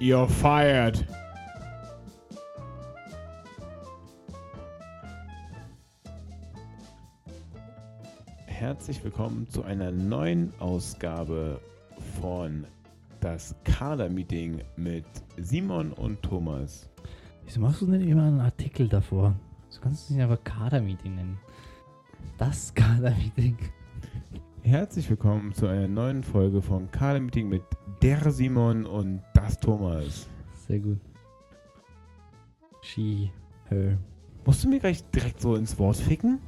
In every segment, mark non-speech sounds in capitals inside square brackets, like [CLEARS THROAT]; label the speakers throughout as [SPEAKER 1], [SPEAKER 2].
[SPEAKER 1] You're fired. Herzlich willkommen zu einer neuen Ausgabe von das Kader-Meeting mit Simon und Thomas.
[SPEAKER 2] Wieso machst du denn immer einen Artikel davor? Du kannst es nicht einfach Kader-Meeting nennen. Das Kader-Meeting.
[SPEAKER 1] Herzlich willkommen zu einer neuen Folge von Kader-Meeting mit der Simon und das Thomas.
[SPEAKER 2] Sehr gut. She, her.
[SPEAKER 1] Musst du mir gleich direkt so ins Wort ficken?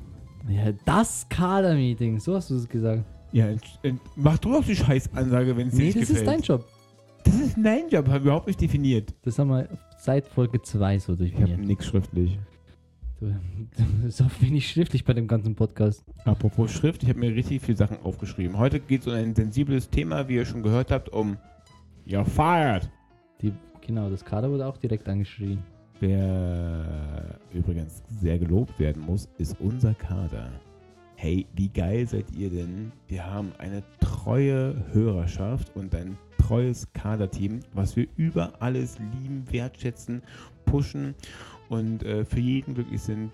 [SPEAKER 2] Ja, das Kader-Meeting. So hast du es gesagt.
[SPEAKER 1] Ja, mach du doch die Scheißansage, wenn es dir
[SPEAKER 2] Nee,
[SPEAKER 1] nicht
[SPEAKER 2] das
[SPEAKER 1] gefällt.
[SPEAKER 2] ist dein Job.
[SPEAKER 1] Das ist dein Job, habe ich überhaupt nicht definiert.
[SPEAKER 2] Das haben wir seit Folge 2 so
[SPEAKER 1] Ich habe
[SPEAKER 2] definiert.
[SPEAKER 1] nichts schriftlich.
[SPEAKER 2] Ist auch wenig schriftlich bei dem ganzen Podcast.
[SPEAKER 1] Apropos Schrift, ich habe mir richtig viele Sachen aufgeschrieben. Heute geht es um ein sensibles Thema, wie ihr schon gehört habt, um You're fired.
[SPEAKER 2] Die, genau, das Kader wurde auch direkt angeschrien.
[SPEAKER 1] Wer übrigens sehr gelobt werden muss, ist unser Kader. Hey, wie geil seid ihr denn? Wir haben eine treue Hörerschaft und ein treues Kaderteam, was wir über alles lieben, wertschätzen, pushen und äh, für jeden glücklich sind,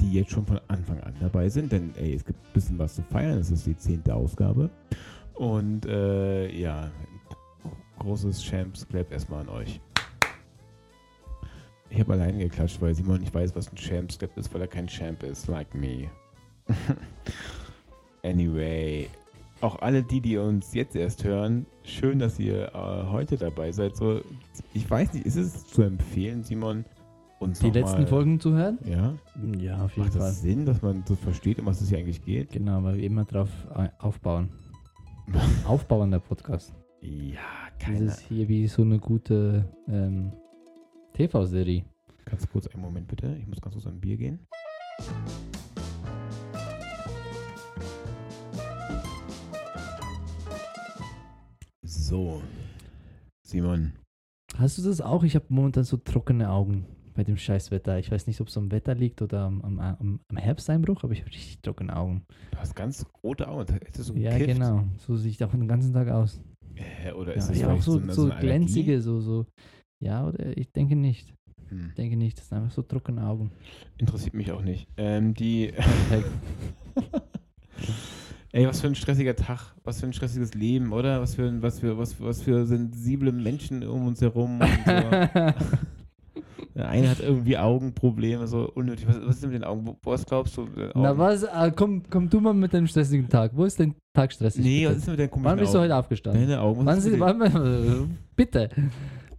[SPEAKER 1] die jetzt schon von Anfang an dabei sind. Denn ey, es gibt ein bisschen was zu feiern. Es ist die zehnte Ausgabe. Und äh, ja, großes Champs Clap erstmal an euch. Ich habe alleine geklatscht, weil Simon nicht weiß, was ein Champs Clap ist, weil er kein Champ ist, like me. [LAUGHS] anyway, auch alle die, die uns jetzt erst hören, schön, dass ihr äh, heute dabei seid. So, ich weiß nicht, ist es zu empfehlen, Simon, uns
[SPEAKER 2] Die letzten
[SPEAKER 1] mal,
[SPEAKER 2] Folgen zu hören?
[SPEAKER 1] Ja,
[SPEAKER 2] Ja, auf jeden
[SPEAKER 1] macht
[SPEAKER 2] Fall.
[SPEAKER 1] das Sinn, dass man so versteht, um was es hier eigentlich geht?
[SPEAKER 2] Genau, weil wir immer drauf äh, aufbauen. [LAUGHS] Aufbauen der Podcast.
[SPEAKER 1] Ja,
[SPEAKER 2] Das
[SPEAKER 1] keine.
[SPEAKER 2] ist hier wie so eine gute ähm, TV-Serie.
[SPEAKER 1] Ganz kurz einen Moment bitte. Ich muss ganz kurz ein Bier gehen. So. Simon.
[SPEAKER 2] Hast du das auch? Ich habe momentan so trockene Augen bei dem Scheißwetter. Ich weiß nicht, ob es am Wetter liegt oder am, am, am, am Herbsteinbruch, aber ich habe richtig trockene Augen.
[SPEAKER 1] Du hast ganz rote Augen. Hättest du
[SPEAKER 2] Ja,
[SPEAKER 1] gekifft?
[SPEAKER 2] genau. So sieht auch den ganzen Tag aus.
[SPEAKER 1] Äh, oder
[SPEAKER 2] Ja,
[SPEAKER 1] ist das
[SPEAKER 2] ich habe auch so, so
[SPEAKER 1] Allergie?
[SPEAKER 2] glänzige, so, so. Ja, oder ich denke nicht.
[SPEAKER 1] Hm.
[SPEAKER 2] Ich denke nicht. Das sind einfach so trockene Augen.
[SPEAKER 1] Interessiert mich auch nicht. Ähm, die. [LAUGHS] Ey, was für ein stressiger Tag, was für ein stressiges Leben, oder? Was für, was für, was, was für sensible Menschen um uns herum. Und so. [LAUGHS] Der eine hat irgendwie Augenprobleme, so unnötig. Was, was ist denn mit den Augen? Was glaubst du? äh,
[SPEAKER 2] Na
[SPEAKER 1] Augen?
[SPEAKER 2] was? Ah, komm, komm du mal mit deinem stressigen Tag. Wo ist dein Tag stressig?
[SPEAKER 1] Nee, was
[SPEAKER 2] bitte?
[SPEAKER 1] ist denn mit deinen komischen
[SPEAKER 2] Wann bist du
[SPEAKER 1] Augen?
[SPEAKER 2] heute aufgestanden?
[SPEAKER 1] Deine Augen, was
[SPEAKER 2] Wann
[SPEAKER 1] ist
[SPEAKER 2] sind, wann, [LAUGHS] bitte,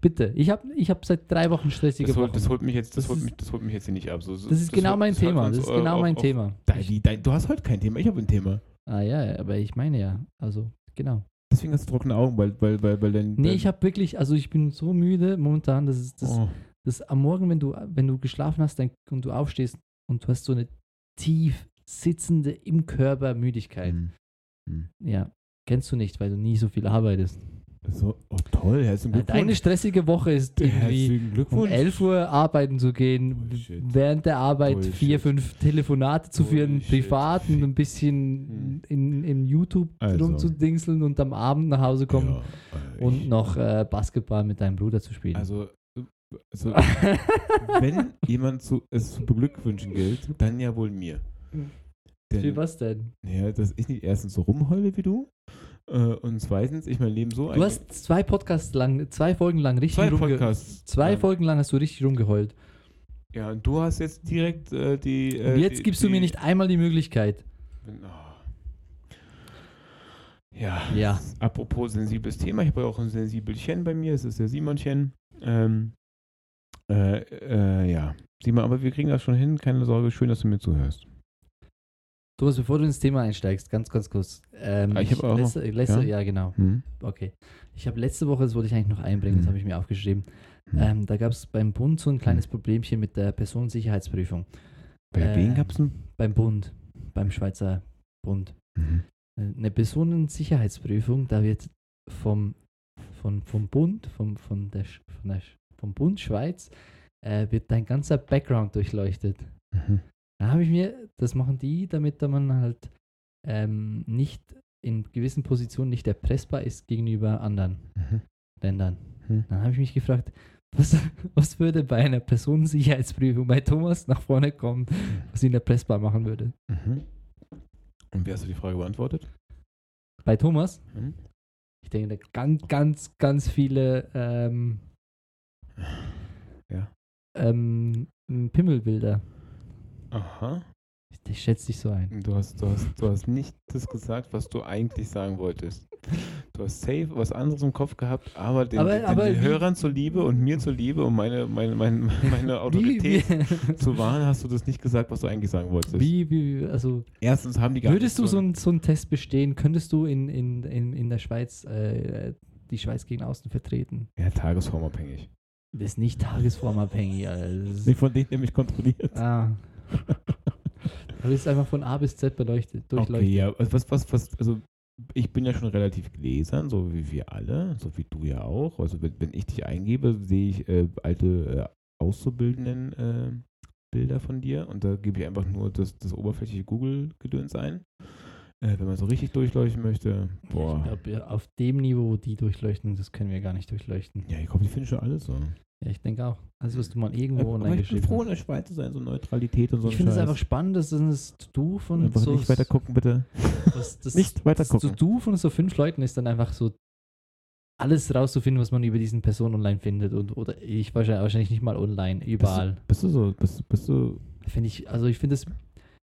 [SPEAKER 2] bitte. Ich habe ich hab seit drei Wochen stressige
[SPEAKER 1] das, holt,
[SPEAKER 2] Wochen.
[SPEAKER 1] das holt mich jetzt, das,
[SPEAKER 2] Das
[SPEAKER 1] holt
[SPEAKER 2] ist-
[SPEAKER 1] mich, das holt mich jetzt hier nicht ab. So,
[SPEAKER 2] Das ist genau
[SPEAKER 1] holt-
[SPEAKER 2] mein
[SPEAKER 1] das
[SPEAKER 2] Thema. Das ist
[SPEAKER 1] äh,
[SPEAKER 2] genau
[SPEAKER 1] auf-
[SPEAKER 2] mein
[SPEAKER 1] auf-
[SPEAKER 2] Thema.
[SPEAKER 1] Dein, die, dein, du hast heute kein Thema, ich habe ein Thema.
[SPEAKER 2] Ah ja, aber ich meine ja. Also, genau.
[SPEAKER 1] Deswegen hast du trockene Augen, weil, weil, weil, weil dein.
[SPEAKER 2] Nee, ich habe wirklich, also ich bin so müde momentan, das ist das,
[SPEAKER 1] oh,
[SPEAKER 2] das am Morgen, wenn du, wenn du geschlafen hast dann, und du aufstehst und du hast so eine tief sitzende im Körper Müdigkeit.
[SPEAKER 1] hm, hm.
[SPEAKER 2] Ja, kennst du nicht, weil du nie so viel arbeitest.
[SPEAKER 1] So, oh toll, herzlichen Glückwunsch.
[SPEAKER 2] Deine stressige Woche ist irgendwie um
[SPEAKER 1] Glückwunsch.
[SPEAKER 2] 11 Uhr arbeiten zu gehen,
[SPEAKER 1] Bullshit.
[SPEAKER 2] während der Arbeit
[SPEAKER 1] Bullshit.
[SPEAKER 2] vier, fünf Telefonate zu führen,
[SPEAKER 1] Bullshit.
[SPEAKER 2] privat und ein bisschen
[SPEAKER 1] Hm.
[SPEAKER 2] in, in YouTube
[SPEAKER 1] Also.
[SPEAKER 2] rumzudingseln und am Abend nach Hause kommen
[SPEAKER 1] Ja, äh,
[SPEAKER 2] und noch äh, Basketball mit deinem Bruder zu spielen.
[SPEAKER 1] Also, äh, also wenn jemand zu, es zu beglückwünschen gilt, dann ja wohl mir.
[SPEAKER 2] Für
[SPEAKER 1] Denn,
[SPEAKER 2] was denn?
[SPEAKER 1] ja, dass ich nicht erstens so rumheule wie du äh, und zweitens ich mein Leben so
[SPEAKER 2] Du hast zwei Podcasts lang, zwei Folgen lang richtig
[SPEAKER 1] zwei Podcasts.
[SPEAKER 2] Zwei
[SPEAKER 1] Ja.
[SPEAKER 2] folgen lang hast du richtig rumgeheult.
[SPEAKER 1] Ja, und du hast jetzt direkt äh, die. Äh,
[SPEAKER 2] Und jetzt
[SPEAKER 1] die,
[SPEAKER 2] gibst
[SPEAKER 1] die,
[SPEAKER 2] du mir nicht einmal die Möglichkeit.
[SPEAKER 1] Oh. Ja.
[SPEAKER 2] Ja.
[SPEAKER 1] Apropos sensibles Thema, ich habe ja auch ein Sensibelchen bei mir, es ist der Simonchen. Ähm, äh, äh, ja. Simon, aber wir kriegen das schon hin, keine Sorge, schön, dass du mir zuhörst.
[SPEAKER 2] Thomas, bevor du ins Thema einsteigst, ganz, ganz kurz. Ähm,
[SPEAKER 1] Ah, ich hab auch
[SPEAKER 2] letzte, letzte,
[SPEAKER 1] ja?
[SPEAKER 2] ja? genau.
[SPEAKER 1] Hm?
[SPEAKER 2] Okay. Ich habe letzte Woche, das wollte ich eigentlich noch einbringen, das
[SPEAKER 1] Hm.
[SPEAKER 2] habe ich mir aufgeschrieben.
[SPEAKER 1] Hm.
[SPEAKER 2] Ähm, da gab es beim Bund so ein kleines Problemchen mit der Personensicherheitsprüfung.
[SPEAKER 1] Bei
[SPEAKER 2] äh,
[SPEAKER 1] wen gab es?
[SPEAKER 2] Beim Bund, beim Schweizer Bund.
[SPEAKER 1] Mhm.
[SPEAKER 2] Äh, Eine Personensicherheitsprüfung, da wird vom, von, vom Bund, vom, von der, von der, vom Bund Schweiz, äh, wird dein ganzer Background durchleuchtet.
[SPEAKER 1] Mhm.
[SPEAKER 2] Da habe ich mir, das machen die, damit da man halt ähm, nicht in gewissen Positionen nicht erpressbar ist gegenüber anderen
[SPEAKER 1] Mhm.
[SPEAKER 2] Ländern.
[SPEAKER 1] Mhm.
[SPEAKER 2] Dann habe ich mich gefragt, was, [LAUGHS] was würde bei einer Personensicherheitsprüfung bei Thomas nach vorne kommen, was ihn erpressbar machen würde?
[SPEAKER 1] Mhm. Und wie hast du die Frage beantwortet?
[SPEAKER 2] Bei Thomas?
[SPEAKER 1] Mhm.
[SPEAKER 2] Ich denke, da ganz, ganz, ganz viele ähm,
[SPEAKER 1] Ja.
[SPEAKER 2] ähm, Pimmelbilder.
[SPEAKER 1] Aha.
[SPEAKER 2] Ich, ich schätze dich so ein.
[SPEAKER 1] Du hast, du, hast, du hast nicht das gesagt, was du eigentlich sagen wolltest. Du hast safe was anderes im Kopf gehabt, aber den,
[SPEAKER 2] Aber-
[SPEAKER 1] den,
[SPEAKER 2] aber
[SPEAKER 1] den Hörern zuliebe und mir zuliebe und meine, meine, meine, [LAUGHS] meine Autorität
[SPEAKER 2] Wie,
[SPEAKER 1] zu wahren, hast du das nicht gesagt, was du eigentlich sagen wolltest.
[SPEAKER 2] wie, wie, also
[SPEAKER 1] Erstens haben die gar
[SPEAKER 2] würdest du so, einen so einen Test bestehen? Könntest du in, in, in, in der Schweiz äh, die Schweiz gegen außen vertreten?
[SPEAKER 1] Ja, tagesformabhängig.
[SPEAKER 2] Das ist nicht tagesformabhängig, ist,
[SPEAKER 1] Nicht von denen, der mich kontrolliert.
[SPEAKER 2] ah. [LAUGHS] Du bist einfach von A bis Z beleuchtet, durchleuchtet.
[SPEAKER 1] Okay, ja, also was, was, was, also ich bin ja schon relativ gläsern, so wie wir alle, so wie du ja auch. Also wenn, wenn ich dich eingebe, sehe ich äh, alte äh, Auszubildenden äh, Bilder von dir und da gebe ich einfach nur das, das oberflächliche Google-Gedöns ein. Äh, wenn man so richtig durchleuchten möchte, boah.
[SPEAKER 2] Ich glaube, auf dem Niveau die Durchleuchtung, das können wir gar nicht durchleuchten.
[SPEAKER 1] Ja, ich glaube, die finden schon alles so.
[SPEAKER 2] Ja, ich denke auch. Also, was du mal
[SPEAKER 1] Aber,
[SPEAKER 2] irgendwo
[SPEAKER 1] aber
[SPEAKER 2] online
[SPEAKER 1] ich bin froh, in der Schweiz zu sein, so Neutralität und so
[SPEAKER 2] Ich finde es einfach spannend, dass das To-Do von
[SPEAKER 1] Einfach
[SPEAKER 2] so.
[SPEAKER 1] nicht weiter gucken, bitte.
[SPEAKER 2] Das, [LAUGHS] das,
[SPEAKER 1] Nicht weiter
[SPEAKER 2] das
[SPEAKER 1] gucken.
[SPEAKER 2] To-Do von so fünf Leuten ist dann einfach so alles rauszufinden, was man über diesen Person online findet. Und, oder ich wahrscheinlich, wahrscheinlich nicht mal online, überall.
[SPEAKER 1] Bist du, bist du so, bist, bist du,
[SPEAKER 2] Finde ich, also ich finde es.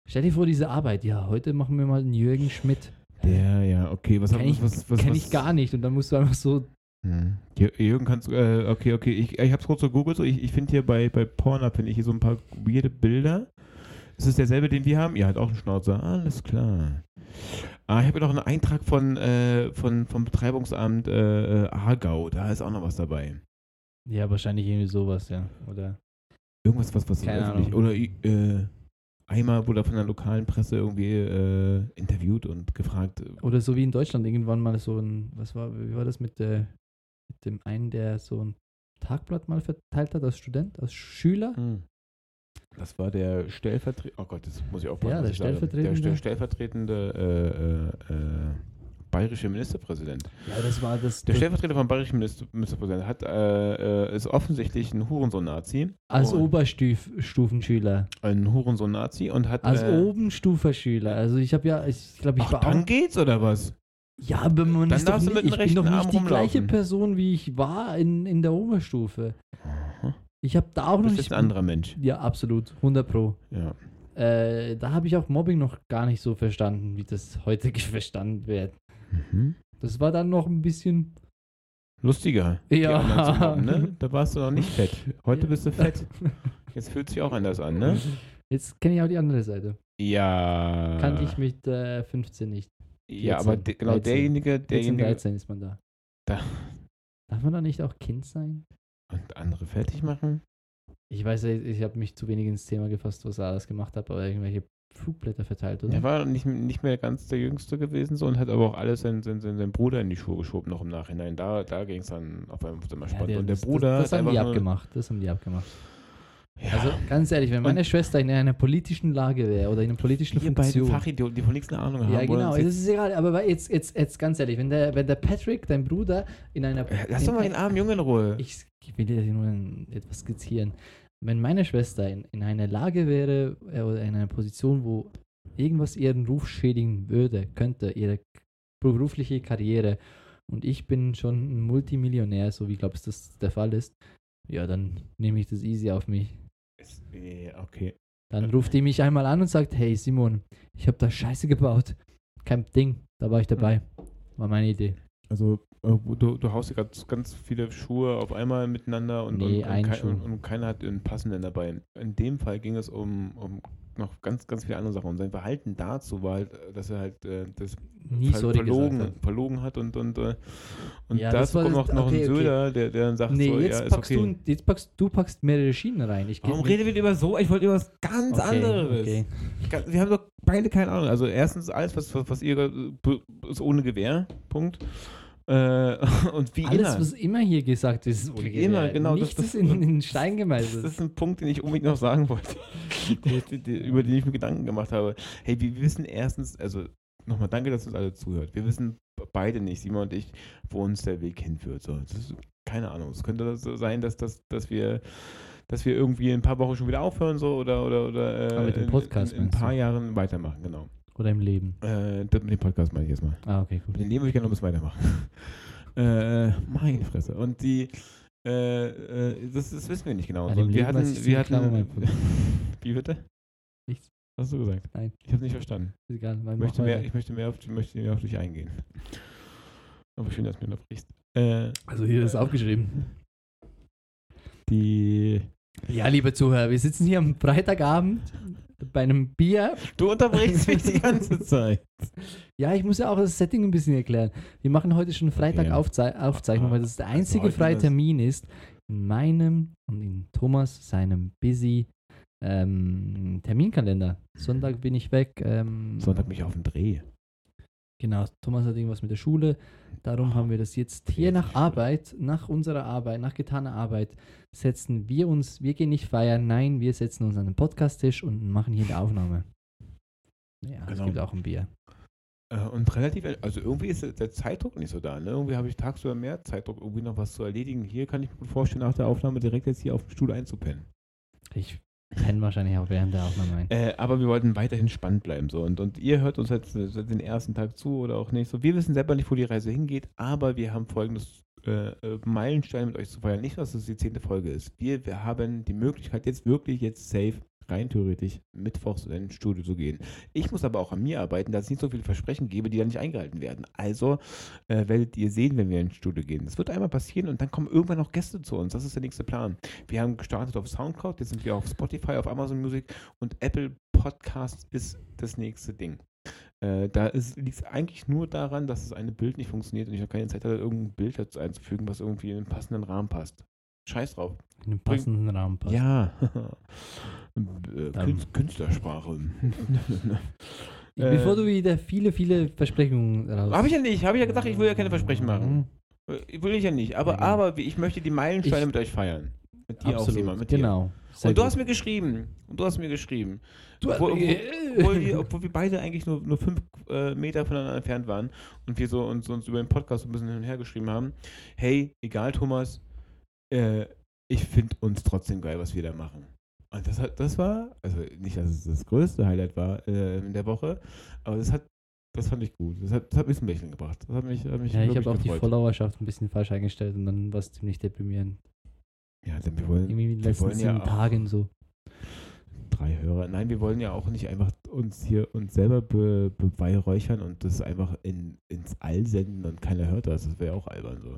[SPEAKER 2] Stell dir vor, diese Arbeit, ja, heute machen wir mal einen Jürgen Schmidt.
[SPEAKER 1] der, ja, okay, was,
[SPEAKER 2] Kenn ich-
[SPEAKER 1] was, was,
[SPEAKER 2] Kenne
[SPEAKER 1] was,
[SPEAKER 2] ich gar nicht. Und dann musst du einfach so.
[SPEAKER 1] Hm. Jür- Jürgen, kannst du, äh, okay, okay, ich, ich hab's kurz so googelt, so, ich, ich finde hier bei, bei Pornhub, finde ich hier so ein paar weirde Bilder. Ist es derselbe, den wir haben? Ihr hat auch einen Schnauzer, alles klar. Ah, ich habe noch einen Eintrag von, äh, von, vom Betreibungsamt äh, äh, Aargau, da ist auch noch was dabei.
[SPEAKER 2] Ja, wahrscheinlich irgendwie sowas, ja. Oder.
[SPEAKER 1] Irgendwas, was, was
[SPEAKER 2] Keine
[SPEAKER 1] öffentlich-
[SPEAKER 2] Ahnung.
[SPEAKER 1] Oder äh, einmal wurde er von der lokalen Presse irgendwie äh, interviewt und gefragt, äh,
[SPEAKER 2] Oder so wie in Deutschland irgendwann mal so ein. Was war, wie war das mit, der, mit dem einen, der so ein Tagblatt mal verteilt hat als Student, als Schüler?
[SPEAKER 1] Hm. Das war der Stellvertretende, oh Gott, das muss ich aufpassen.
[SPEAKER 2] Ja, der stellvertretende-
[SPEAKER 1] Der, der stellvertretende äh, äh, äh, bayerische Ministerpräsident.
[SPEAKER 2] Ja, das war das.
[SPEAKER 1] Der
[SPEAKER 2] das
[SPEAKER 1] Stellvertreter vom bayerischen Minister, Ministerpräsident hat, äh, äh, ist offensichtlich ein Hurensohn-Nazi.
[SPEAKER 2] als Oberstufenschüler.
[SPEAKER 1] Ein Hurensohn-Nazi und hat.
[SPEAKER 2] Als
[SPEAKER 1] äh,
[SPEAKER 2] Obenstuferschüler. Also ich habe ja, ich glaube, ich
[SPEAKER 1] Ach,
[SPEAKER 2] war
[SPEAKER 1] dann
[SPEAKER 2] auch.
[SPEAKER 1] geht's oder was?
[SPEAKER 2] Ja, aber man
[SPEAKER 1] Dann
[SPEAKER 2] ist doch
[SPEAKER 1] du
[SPEAKER 2] nicht, ich bin doch nicht
[SPEAKER 1] Arm
[SPEAKER 2] die gleiche
[SPEAKER 1] rumlaufen.
[SPEAKER 2] Person, wie ich war in, in der Oberstufe.
[SPEAKER 1] Aha.
[SPEAKER 2] Ich habe da auch
[SPEAKER 1] Du
[SPEAKER 2] noch
[SPEAKER 1] bist
[SPEAKER 2] nicht.
[SPEAKER 1] jetzt ein anderer Mensch.
[SPEAKER 2] Ja, absolut. 100 Pro.
[SPEAKER 1] Ja.
[SPEAKER 2] Äh, da habe ich auch Mobbing noch gar nicht so verstanden, wie das [LAUGHS] heute verstanden wird.
[SPEAKER 1] Mhm.
[SPEAKER 2] Das war dann noch ein bisschen.
[SPEAKER 1] Lustiger.
[SPEAKER 2] Ja.
[SPEAKER 1] mobben, ne? [LAUGHS] Da warst du noch nicht fett. Heute bist du fett. [LAUGHS] Jetzt fühlt sich auch anders an, ne?
[SPEAKER 2] Jetzt kenne ich auch die andere Seite.
[SPEAKER 1] Ja.
[SPEAKER 2] Kannte ich mit äh, 15 nicht.
[SPEAKER 1] Ja, aber
[SPEAKER 2] 14,
[SPEAKER 1] de, genau
[SPEAKER 2] 13.
[SPEAKER 1] derjenige,
[SPEAKER 2] 14,
[SPEAKER 1] derjenige
[SPEAKER 2] 13 ist man da.
[SPEAKER 1] Da.
[SPEAKER 2] Darf man da nicht auch Kind sein?
[SPEAKER 1] und andere fertig machen.
[SPEAKER 2] Ich weiß, ich, ich habe mich zu wenig ins Thema gefasst, was er alles gemacht hat, aber irgendwelche Flugblätter verteilt, oder?
[SPEAKER 1] Er war nicht, nicht mehr ganz der Jüngste gewesen so und hat aber auch alles seinen, seinen, seinen, Bruder in die Schuhe geschoben noch im Nachhinein. Da, da ging es dann auf einmal spannend.
[SPEAKER 2] der-
[SPEAKER 1] und der
[SPEAKER 2] das,
[SPEAKER 1] Bruder
[SPEAKER 2] das, das haben die abgemacht. Das haben die abgemacht.
[SPEAKER 1] Ja,
[SPEAKER 2] Also ganz ehrlich, wenn meine Schwester in einer politischen Lage wäre oder in einer politischen
[SPEAKER 1] beiden
[SPEAKER 2] Funktion.
[SPEAKER 1] Fachidioten, die von nichts eine Ahnung haben.
[SPEAKER 2] Ja, genau, das ist egal, aber jetzt, jetzt, jetzt ganz ehrlich, wenn der, wenn der Patrick, dein Bruder, in einer.
[SPEAKER 1] lass doch
[SPEAKER 2] in
[SPEAKER 1] mal den armen Jungen in Ruhe.
[SPEAKER 2] Ich, ich will dir nur etwas skizzieren. Wenn meine Schwester in, in einer Lage wäre äh, oder in einer Position, wo irgendwas ihren Ruf schädigen würde, könnte, ihre berufliche Karriere, und ich bin schon ein Multimillionär, so wie glaubst du, das der Fall ist, ja, dann nehme ich das easy auf mich.
[SPEAKER 1] Ja, okay.
[SPEAKER 2] Dann ruft die mich einmal an und sagt, hey Simon, ich habe da Scheiße gebaut. Kein Ding, da war ich dabei. War meine Idee.
[SPEAKER 1] Also äh, du, du haust hier gerade ganz viele Schuhe auf einmal miteinander und,
[SPEAKER 2] Nee,
[SPEAKER 1] und, und,
[SPEAKER 2] einen
[SPEAKER 1] kei-
[SPEAKER 2] Schuh.
[SPEAKER 1] und, und keiner hat einen passenden dabei. In dem Fall ging es um, um noch ganz, ganz viele andere Sachen. Und sein Verhalten dazu war halt, äh, dass er halt äh, das
[SPEAKER 2] Nie
[SPEAKER 1] ver
[SPEAKER 2] sorry
[SPEAKER 1] verlogen,
[SPEAKER 2] hat.
[SPEAKER 1] verlogen hat und, und, äh, und
[SPEAKER 2] Ja, das
[SPEAKER 1] dazu kommt noch, noch
[SPEAKER 2] okay,
[SPEAKER 1] ein
[SPEAKER 2] okay.
[SPEAKER 1] Söder, der, der dann sagt
[SPEAKER 2] Nee,
[SPEAKER 1] so,
[SPEAKER 2] jetzt
[SPEAKER 1] ja,
[SPEAKER 2] packst
[SPEAKER 1] okay.
[SPEAKER 2] du, jetzt packst du packst mehrere Schienen rein. Ich
[SPEAKER 1] Warum reden wir über so? Ich wollte über was ganz
[SPEAKER 2] Okay,
[SPEAKER 1] anderes.
[SPEAKER 2] okay.
[SPEAKER 1] Wir haben doch beide keine Ahnung. Also erstens alles, was, was, was ihr ist ohne Gewehr. Punkt. Äh, [LAUGHS] und wie
[SPEAKER 2] Alles,
[SPEAKER 1] immer.
[SPEAKER 2] was immer hier gesagt ist, ist
[SPEAKER 1] Wie immer, genau, das-
[SPEAKER 2] Nichts
[SPEAKER 1] das-
[SPEAKER 2] ist in, in Stein
[SPEAKER 1] Das
[SPEAKER 2] gemeißelt.
[SPEAKER 1] ist ein Punkt, den ich unbedingt noch sagen wollte, [LAUGHS] die- die- über den ich mir Gedanken gemacht habe. Hey, wir wissen erstens, also nochmal danke, dass uns alle zuhört. Wir wissen beide nicht, Simon und ich, wo uns der Weg hinführt. So, das ist keine Ahnung. Es könnte so sein, dass, dass, dass wir dass wir irgendwie in ein paar Wochen schon wieder aufhören so oder oder oder
[SPEAKER 2] mit dem
[SPEAKER 1] in-
[SPEAKER 2] Podcast,
[SPEAKER 1] in, in ein paar? Jahren weitermachen, genau.
[SPEAKER 2] Oder im Leben.
[SPEAKER 1] Äh, das mit dem Podcast meine ich jetzt mal.
[SPEAKER 2] Ah, okay,
[SPEAKER 1] Mit
[SPEAKER 2] gut.
[SPEAKER 1] dem würde ich gerne noch ein bisschen weitermachen. [LAUGHS] äh, meine Fresse. Und die, äh, äh, das, das wissen wir nicht genau.
[SPEAKER 2] An
[SPEAKER 1] So,
[SPEAKER 2] dem
[SPEAKER 1] wir
[SPEAKER 2] Leben
[SPEAKER 1] hatten, wir hatten, [LAUGHS] wie bitte?
[SPEAKER 2] Nichts.
[SPEAKER 1] Hast du gesagt?
[SPEAKER 2] Nein.
[SPEAKER 1] Ich habe nicht verstanden.
[SPEAKER 2] Ist egal.
[SPEAKER 1] Ich möchte, mehr, ich möchte mehr auf, möchte mehr auf dich eingehen. Aber schön, dass du mir unterbrichst. Äh,
[SPEAKER 2] also hier ist aufgeschrieben.
[SPEAKER 1] die.
[SPEAKER 2] Ja, liebe Zuhörer, wir sitzen hier am Freitagabend bei einem Bier.
[SPEAKER 1] Du unterbrichst mich die [LAUGHS] ganze Zeit.
[SPEAKER 2] Ja, ich muss ja auch das Setting ein bisschen erklären. Wir machen heute schon Freitag. Aufzei Aufzeichnung, weil das der einzige
[SPEAKER 1] heute
[SPEAKER 2] freie
[SPEAKER 1] ist-
[SPEAKER 2] Termin ist in meinem und in Thomas seinem busy ähm, Terminkalender. Sonntag bin ich weg. Ähm,
[SPEAKER 1] Sonntag mich auf den Dreh.
[SPEAKER 2] Genau, Thomas hat irgendwas mit der Schule. Darum haben wir das jetzt hier nach. Arbeit, nach unserer Arbeit, nach getaner Arbeit, setzen wir uns, wir gehen nicht feiern, nein, wir setzen uns an den Podcast-Tisch und machen hier eine Aufnahme. Ja, es
[SPEAKER 1] Genau.
[SPEAKER 2] gibt auch ein Bier.
[SPEAKER 1] Äh, und relativ, also irgendwie ist der Zeitdruck nicht so da. Ne? Irgendwie habe ich tagsüber mehr Zeitdruck, irgendwie noch was zu erledigen. Hier kann ich mir gut vorstellen, nach der Aufnahme direkt jetzt hier auf dem Stuhl einzupennen.
[SPEAKER 2] Ich penne wahrscheinlich auch während der Aufnahme ein.
[SPEAKER 1] Äh, aber wir wollten weiterhin spannend bleiben. So. Und, und ihr hört uns jetzt äh, seit den ersten Tag zu oder auch nicht. So, wir wissen selber nicht, wo die Reise hingeht, aber wir haben folgendes äh, äh, Meilenstein mit euch zu feiern. Nicht, dass es die zehnte Folge ist. Wir, wir haben die Möglichkeit, jetzt wirklich jetzt safe, rein theoretisch, mittwochs in ein Studio zu gehen. Ich muss aber auch an mir arbeiten, dass ich nicht so viele Versprechen gebe, die dann nicht eingehalten werden. Also äh, werdet ihr sehen, wenn wir ins Studio gehen. Das wird einmal passieren und dann kommen irgendwann noch Gäste zu uns. Das ist der nächste Plan. Wir haben gestartet auf Soundcloud, jetzt sind wir auf Spotify, auf Amazon Music und Apple Podcasts ist das nächste Ding. Äh, da liegt es eigentlich nur daran, dass das eine Bild nicht funktioniert und ich habe keine Zeit hatte, irgendein Bild dazu einzufügen, was irgendwie in einen passenden Rahmen passt. Scheiß drauf.
[SPEAKER 2] In einem passenden Rahmen passt.
[SPEAKER 1] Ja. [LAUGHS] Äh,
[SPEAKER 2] Dann-
[SPEAKER 1] Künst- Künstlersprache. [LAUGHS]
[SPEAKER 2] Bevor
[SPEAKER 1] Äh,
[SPEAKER 2] du wieder viele, viele Versprechungen raus.
[SPEAKER 1] Habe ich ja nicht. Habe ich ja gesagt, ich will ja keine Versprechen machen.
[SPEAKER 2] Mhm.
[SPEAKER 1] Äh, Will ich ja nicht. Aber,
[SPEAKER 2] genau.
[SPEAKER 1] aber ich möchte die Meilensteine
[SPEAKER 2] Ich-
[SPEAKER 1] mit euch feiern. Mit dir auch,
[SPEAKER 2] Absolut,
[SPEAKER 1] Simon. Mit dir.
[SPEAKER 2] genau. Sehr
[SPEAKER 1] Und du
[SPEAKER 2] gut.
[SPEAKER 1] hast mir geschrieben. Und du hast mir geschrieben.
[SPEAKER 2] Du-
[SPEAKER 1] Obwohl, obwohl,
[SPEAKER 2] äh, [LAUGHS]
[SPEAKER 1] obwohl, wir, obwohl wir beide eigentlich nur, nur fünf äh, Meter voneinander entfernt waren und wir so uns, uns über den Podcast so ein bisschen hin und her geschrieben haben. Hey, egal, Thomas, äh, ich finde uns trotzdem geil, was wir da machen. Und das, hat, das war, also nicht, dass es das größte Highlight war äh, in der Woche, aber das hat, das fand ich gut. Das hat, das hat mich zum Lächeln gebracht. Das hat mich, hat mich
[SPEAKER 2] Ja, ich habe auch die. Followerschaft ein bisschen falsch eingestellt und dann war es ziemlich deprimierend.
[SPEAKER 1] Ja, denn wir wollen
[SPEAKER 2] Irgendwie in den letzten
[SPEAKER 1] ja
[SPEAKER 2] sieben
[SPEAKER 1] auch-
[SPEAKER 2] Tagen so.
[SPEAKER 1] drei Hörer. Nein, wir wollen ja auch nicht einfach uns hier uns selber be, beweihräuchern und das einfach in, ins All senden und keiner hört das. Das wäre auch albern so.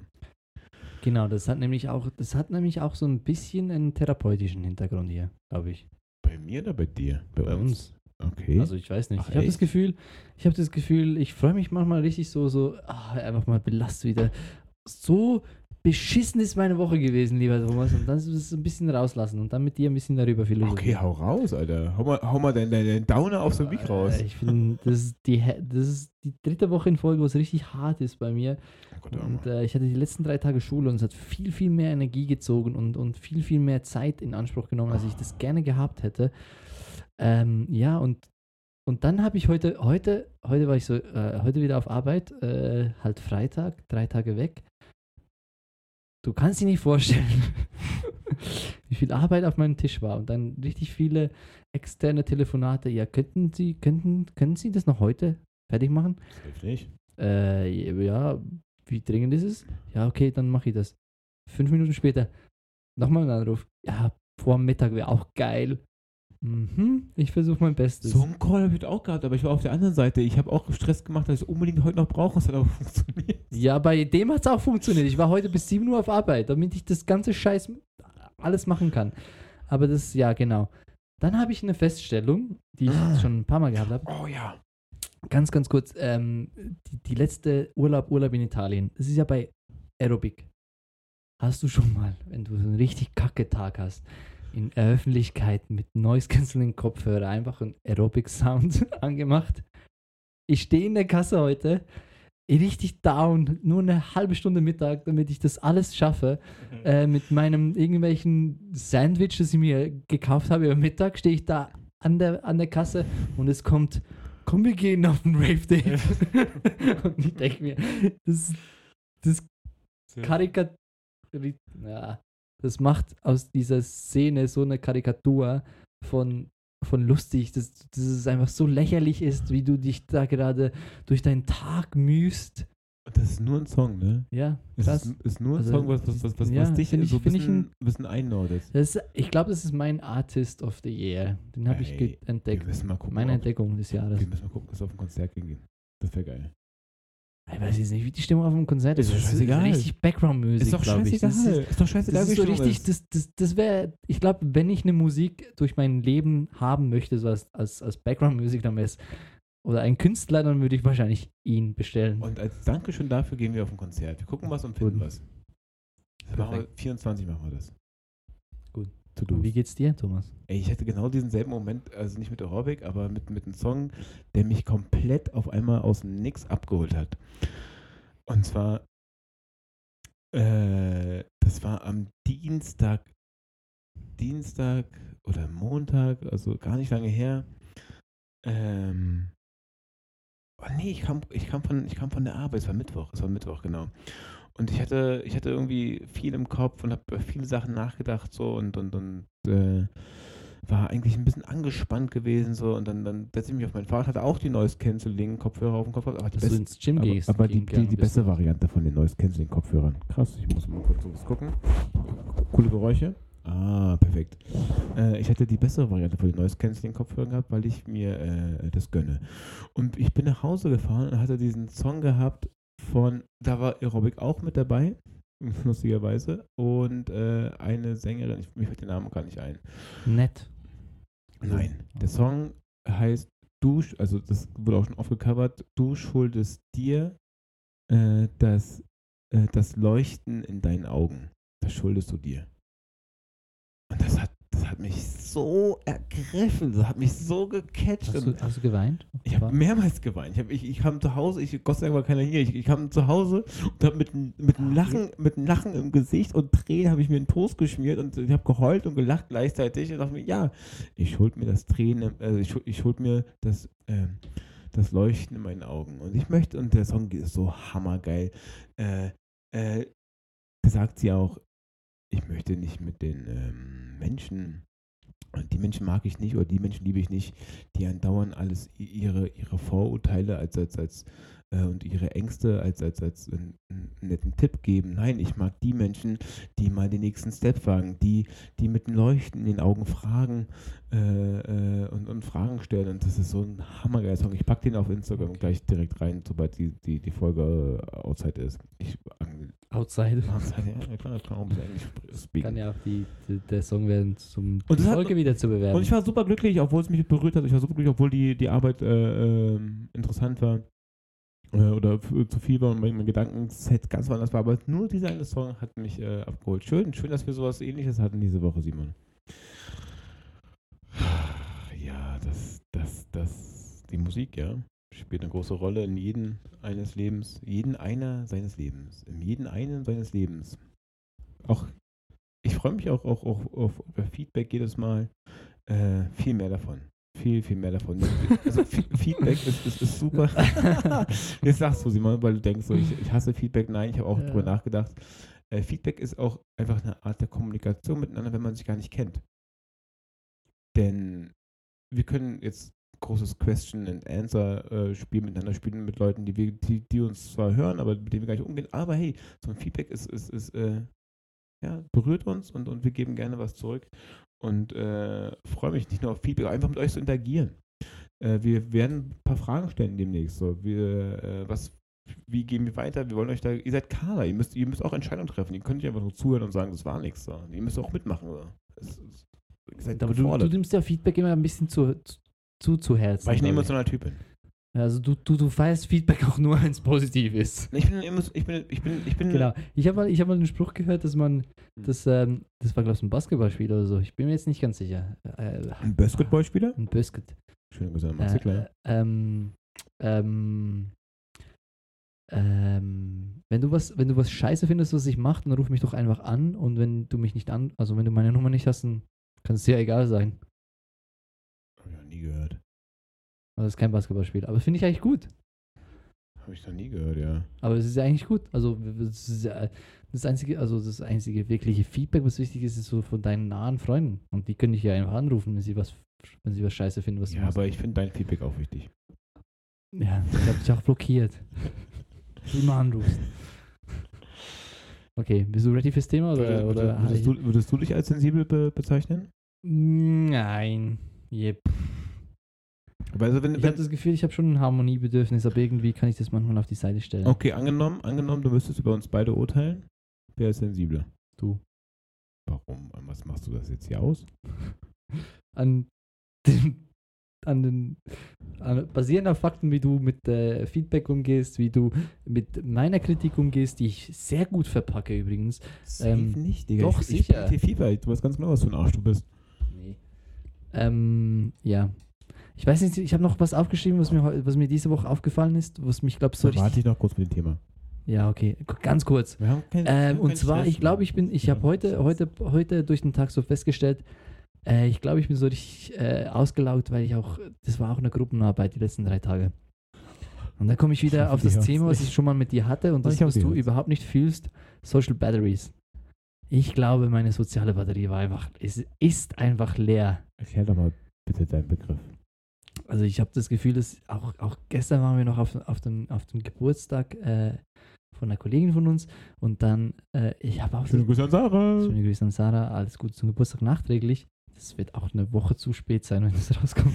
[SPEAKER 2] Genau, das hat nämlich auch, das hat nämlich auch so ein bisschen einen therapeutischen Hintergrund hier, glaube ich.
[SPEAKER 1] Bei mir oder bei dir?
[SPEAKER 2] Bei uns.
[SPEAKER 1] Okay.
[SPEAKER 2] Also ich weiß nicht.
[SPEAKER 1] Ach,
[SPEAKER 2] ich habe das? Gefühl, ich habe das Gefühl, ich freue mich manchmal richtig so, so, ah, einfach mal belastet wieder. So beschissen ist meine Woche gewesen, lieber Thomas. Und dann ist es ein bisschen rauslassen und dann mit dir ein bisschen darüber
[SPEAKER 1] okay,
[SPEAKER 2] philosophieren.
[SPEAKER 1] hau raus, Alter. Hau mal, hau mal deinen dein Downer auf so ein Mic raus.
[SPEAKER 2] Ich finde, das, ist die das ist die dritte Woche in Folge, wo es richtig hart ist bei mir.
[SPEAKER 1] Oh Gott,
[SPEAKER 2] Und äh, ich hatte die letzten drei Tage Schule und es hat viel, viel mehr Energie gezogen und, und viel, viel mehr Zeit in Anspruch genommen, als ich das gerne gehabt hätte. Ähm, ja, und, und dann habe ich heute, heute, heute war ich so, äh, heute wieder auf Arbeit, äh, halt Freitag, drei Tage weg. Du kannst dir nicht vorstellen, [LAUGHS] wie viel Arbeit auf meinem Tisch war und dann richtig viele externe Telefonate. Ja, könnten Sie, könnten, können Sie das noch heute fertig machen?
[SPEAKER 1] Das hilft nicht.
[SPEAKER 2] Äh, ja, wie dringend ist es? Ja, okay, dann mache ich das. Fünf Minuten später, nochmal ein Anruf. Ja, vor Mittag wäre auch geil. Mhm, ich versuche mein Bestes.
[SPEAKER 1] So ein Call habe ich auch gehabt, aber ich war auf der anderen Seite. Ich habe auch Stress gemacht, dass ich es unbedingt heute noch brauche. Es hat aber [LAUGHS] funktioniert.
[SPEAKER 2] Ja, bei dem hat es auch funktioniert. Ich war heute bis 7 Uhr auf Arbeit, damit ich das ganze Scheiß alles machen kann. Aber das, ja, genau. Dann habe ich eine Feststellung, die ich
[SPEAKER 1] Ah.
[SPEAKER 2] schon ein paar Mal gehabt habe.
[SPEAKER 1] Oh ja.
[SPEAKER 2] Ganz, ganz kurz. Ähm, die, die letzte Urlaub, Urlaub in Italien. Das ist ja bei Aerobic. Hast du schon mal, wenn du so einen richtig kacke Tag hast, in der Öffentlichkeit mit Noise Cancelling Kopfhörer einfach einen Aerobic Sound [LAUGHS] angemacht? Ich stehe in der Kasse heute, richtig down, nur eine halbe Stunde Mittag, damit ich das alles schaffe. Äh, mit meinem irgendwelchen Sandwich, das ich mir gekauft habe über Mittag, stehe ich da an der, an der Kasse und es kommt, komm, wir gehen auf den Rave Day. [LAUGHS] und ich denke mir, das, das Karikat ja, das macht aus dieser Szene so eine Karikatur von, von lustig, dass, dass es einfach so lächerlich ist, wie du dich da gerade durch deinen Tag mühst.
[SPEAKER 1] Das ist nur ein Song, ne?
[SPEAKER 2] Ja,
[SPEAKER 1] Es
[SPEAKER 2] krass.
[SPEAKER 1] ist, ist nur ein
[SPEAKER 2] Also,
[SPEAKER 1] Song, was, was, was, was,
[SPEAKER 2] ja,
[SPEAKER 1] was dich
[SPEAKER 2] ich-
[SPEAKER 1] so ein bisschen,
[SPEAKER 2] ein-
[SPEAKER 1] bisschen einnordet.
[SPEAKER 2] Das ist, ich glaube, das ist mein Artist of the Year. Den habe ich ge-
[SPEAKER 1] Wir
[SPEAKER 2] entdeckt.
[SPEAKER 1] müssen mal gucken,
[SPEAKER 2] Meine Entdeckung des Jahres.
[SPEAKER 1] wir müssen mal gucken, dass wir auf ein Konzert gehen. Das wäre geil.
[SPEAKER 2] Ich weiß jetzt nicht, wie die Stimmung auf dem Konzert ist.
[SPEAKER 1] Ist doch
[SPEAKER 2] Das
[SPEAKER 1] scheißegal.
[SPEAKER 2] richtig Background-Musik,
[SPEAKER 1] Ist doch
[SPEAKER 2] glaube ich. Das
[SPEAKER 1] scheißegal.
[SPEAKER 2] ist,
[SPEAKER 1] Ist doch scheißegal,
[SPEAKER 2] das ist so richtig,
[SPEAKER 1] ist.
[SPEAKER 2] das, das, das wäre, ich glaube, wenn ich eine Musik durch mein Leben haben möchte, so als, als, als Background-Musik, dann wäre es, oder ein Künstler, dann würde ich wahrscheinlich ihn bestellen.
[SPEAKER 1] Und als Dankeschön dafür gehen wir auf ein Konzert. Wir gucken was und finden
[SPEAKER 2] Gut.
[SPEAKER 1] was. Das machen wir,
[SPEAKER 2] Perfekt.
[SPEAKER 1] 24 machen wir das.
[SPEAKER 2] Gut.
[SPEAKER 1] To
[SPEAKER 2] Und wie geht's dir, Thomas?
[SPEAKER 1] Ey, ich hatte genau diesen selben Moment, also nicht mit Aerobic, aber mit, mit einem Song, der mich komplett auf einmal aus dem Nix abgeholt hat. Und zwar, äh, das war am Dienstag, Dienstag oder Montag, also gar nicht lange her. Ähm, oh nee, ich kam, ich kam von, ich kam von der Arbeit, es war Mittwoch, es war Mittwoch, genau. Und ich hatte, ich hatte irgendwie viel im Kopf und habe über viele Sachen nachgedacht so und und und äh, war eigentlich ein bisschen angespannt gewesen so und dann, dann setze ich mich auf mein Fahrrad, hatte auch die Noise Cancelling Kopfhörer auf dem Kopf, aber die, best,
[SPEAKER 2] ins Gym
[SPEAKER 1] aber,
[SPEAKER 2] gehst.
[SPEAKER 1] aber die,
[SPEAKER 2] gehen
[SPEAKER 1] die, die
[SPEAKER 2] bist.
[SPEAKER 1] beste Variante von den Noise Cancelling Kopfhörern. Krass, ich muss mal kurz was gucken. Coole Geräusche. Ah, perfekt. Äh, ich hätte die bessere Variante von den Noise Cancelling Kopfhörern gehabt, weil ich mir äh, das gönne. Und ich bin nach Hause gefahren und hatte diesen Song gehabt von, da war Aerobic auch mit dabei, [LAUGHS] lustigerweise, und äh, eine Sängerin, ich, mir fällt der Name gar nicht ein.
[SPEAKER 2] Nett.
[SPEAKER 1] Nein, der Song heißt Du, also das wurde auch schon oft gecovert, du schuldest dir äh, das, äh, das Leuchten in deinen Augen. Das schuldest du dir. Und das hat, das hat mich so ergriffen, das hat mich so gecatcht.
[SPEAKER 2] Hast du, hast du geweint?
[SPEAKER 1] ich habe mehrmals geweint. Ich, hab, ich, ich kam zu Hause, ich, Gott sei Dank war keiner hier, ich, ich kam zu Hause und habe mit, mit, einem
[SPEAKER 2] Ah,
[SPEAKER 1] Lachen, mit einem Lachen im Gesicht und Tränen habe ich mir einen Toast geschmiert und ich habe geheult und gelacht gleichzeitig und dachte mir, ja, ich schuld mir das Tränen, also ich, ich schuld mir das, ähm, das Leuchten in meinen Augen. Und ich möchte, und der Song ist so hammergeil, äh, äh, sagt sie auch, ich möchte nicht mit den ähm, Menschen, und die Menschen mag ich nicht oder die Menschen liebe ich nicht, die andauernd alles ihre, ihre Vorurteile als, als, als äh, und ihre Ängste als, als, als einen, einen netten Tipp geben. Nein, ich mag die Menschen, die mal den nächsten Step wagen, die, die mit dem Leuchten in den Augen fragen äh, äh, und, und Fragen stellen. Und das ist so ein hammergeiler Song. Ich packe den auf Instagram gleich direkt rein, sobald die, die, die Folge äh, outside ist. Ich,
[SPEAKER 2] Outside.
[SPEAKER 1] outside, ja, klar, kann speaken.
[SPEAKER 2] Kann ja auch die, die, der Song werden, um
[SPEAKER 1] Und
[SPEAKER 2] die
[SPEAKER 1] das hat-
[SPEAKER 2] Folge wieder zu bewerben.
[SPEAKER 1] Und ich war super glücklich, obwohl es mich berührt hat. Ich war super glücklich, obwohl die, die Arbeit äh, ähm, interessant war. Äh, oder zu viel war und mein, mein Gedankenset ganz woanders war. Aber nur dieser eine Song hat mich äh, abgeholt. Schön, schön, dass wir sowas ähnliches hatten diese Woche, Simon. Ja, das, das, das, die Musik, ja, spielt eine große Rolle in jedem eines Lebens, jeden einer seines Lebens, in jeden einen seines Lebens. Auch, ich freue mich auch, auch, auch auf, über Feedback jedes Mal. Äh, viel mehr davon. Viel, viel mehr davon. Also Fe- [LAUGHS] Feedback ist, ist, ist super. [LAUGHS] Jetzt sagst du, Simon, weil du denkst, so, ich, ich hasse Feedback. Nein, ich habe auch
[SPEAKER 2] Ja.
[SPEAKER 1] drüber nachgedacht. Äh, Feedback ist auch einfach eine Art der Kommunikation miteinander, wenn man sich gar nicht kennt. Denn wir können jetzt großes Question and Answer äh, Spiel miteinander spielen mit Leuten, die, wir, die, die uns zwar hören, aber mit denen wir gar nicht umgehen. Aber hey, so ein Feedback ist, ist, ist äh, ja, berührt uns und, und wir geben gerne was zurück. Und äh, freue mich nicht nur auf Feedback, einfach mit euch zu interagieren. Äh, wir werden ein paar Fragen stellen demnächst. So. Wir, äh, was, wie gehen wir weiter? Wir wollen euch da, ihr seid Kader, ihr müsst, ihr müsst auch Entscheidungen treffen. Ihr könnt nicht einfach nur zuhören und sagen, das war nichts. So. Ihr müsst auch mitmachen. So. Es, es,
[SPEAKER 2] Aber du, du nimmst ja Feedback immer ein bisschen zu, zu, zu, zu Herzen.
[SPEAKER 1] weil ich ein emotionaler Typ bin.
[SPEAKER 2] Also du, du, du feierst Feedback auch nur, [LAUGHS] wenn es positiv ist.
[SPEAKER 1] Ich bin, ich bin, ich bin, ich bin
[SPEAKER 2] Genau. Ich habe mal, ich hab mal den Spruch gehört, dass man,
[SPEAKER 1] Hm.
[SPEAKER 2] das, ähm, das war glaube ich ein Basketballspiel oder so. Ich bin mir jetzt nicht ganz sicher. Äh,
[SPEAKER 1] ein Basketballspieler.
[SPEAKER 2] ein Basket.
[SPEAKER 1] Schön gesagt, Maxi,
[SPEAKER 2] Äh,
[SPEAKER 1] klar.
[SPEAKER 2] ähm, ähm, ähm, wenn du was, wenn du was scheiße findest, was ich mache, dann ruf mich doch einfach an und wenn du mich nicht an, also wenn du meine Nummer nicht hast, dann kann es dir egal sein.
[SPEAKER 1] Nie gehört.
[SPEAKER 2] Also das ist kein Basketballspiel. Aber finde ich eigentlich gut.
[SPEAKER 1] Habe ich noch nie gehört, ja.
[SPEAKER 2] Aber es ist ja eigentlich gut. Also das, ja das einzige, also das einzige wirkliche Feedback, was wichtig ist, ist so von deinen nahen Freunden. Und die können dich ja einfach anrufen, wenn sie was, wenn sie was scheiße finden, was
[SPEAKER 1] Ja, aber ich finde dein Feedback auch wichtig.
[SPEAKER 2] Ja, ich habe dich auch blockiert. [LAUGHS] Immer anrufst. Okay, bist du ready fürs Thema oder,
[SPEAKER 1] Würdest-
[SPEAKER 2] oder
[SPEAKER 1] würdest, du, würdest du dich als sensibel be bezeichnen?
[SPEAKER 2] Nein. Yep.
[SPEAKER 1] Also wenn,
[SPEAKER 2] Ich habe das Gefühl, ich habe schon ein Harmoniebedürfnis, aber irgendwie kann ich das manchmal auf die Seite stellen.
[SPEAKER 1] okay, angenommen, angenommen, du müsstest über uns beide urteilen. Wer ist sensibler?
[SPEAKER 2] Du.
[SPEAKER 1] Warum? An was machst du das jetzt hier aus? [LAUGHS]
[SPEAKER 2] An den, an den an, basierend auf Fakten, wie du mit äh, Feedback umgehst, wie du mit meiner Kritik umgehst, die ich sehr gut verpacke übrigens.
[SPEAKER 1] Safe
[SPEAKER 2] Ähm,
[SPEAKER 1] nicht, Digga.
[SPEAKER 2] doch,
[SPEAKER 1] ich,
[SPEAKER 2] sicher.
[SPEAKER 1] Ich spiele FIFA. Du weißt ganz genau, was für ein Arsch du bist.
[SPEAKER 2] Nee. Ähm, ja. Ich weiß nicht, ich habe noch was aufgeschrieben, was mir, was mir diese Woche aufgefallen ist, was mich, glaube ich, so
[SPEAKER 1] So, warte
[SPEAKER 2] richtig...
[SPEAKER 1] ich noch kurz mit dem Thema.
[SPEAKER 2] Ja, okay, ganz kurz.
[SPEAKER 1] Wir haben kein, wir
[SPEAKER 2] Ähm, und
[SPEAKER 1] keinen
[SPEAKER 2] zwar,
[SPEAKER 1] Stress
[SPEAKER 2] ich glaube, ich bin, ich
[SPEAKER 1] Ja,
[SPEAKER 2] habe heute, heute, heute durch den Tag so festgestellt, äh, ich glaube, ich bin so richtig äh, ausgelaugt, weil ich auch, das war auch eine Gruppenarbeit die letzten drei Tage. Und da komme ich
[SPEAKER 1] Ich
[SPEAKER 2] wieder
[SPEAKER 1] hoffe, [LAUGHS]
[SPEAKER 2] auf das Thema, was ich schon mal mit dir hatte und [LAUGHS] das,
[SPEAKER 1] ich
[SPEAKER 2] was du überhaupt nicht fühlst, Social Batteries. Ich glaube, meine soziale Batterie war einfach, ist, ist einfach leer.
[SPEAKER 1] Erklär doch mal bitte deinen Begriff.
[SPEAKER 2] Also ich habe das Gefühl, dass auch, auch gestern waren wir noch auf, auf, dem, auf dem Geburtstag äh, von einer Kollegin von uns und dann, äh, ich habe auch
[SPEAKER 1] Schöne Grüße an Sarah.
[SPEAKER 2] Schöne Grüße an Sarah, alles Gute zum Geburtstag nachträglich. Das wird auch eine Woche zu spät sein, wenn das [LAUGHS] rauskommt.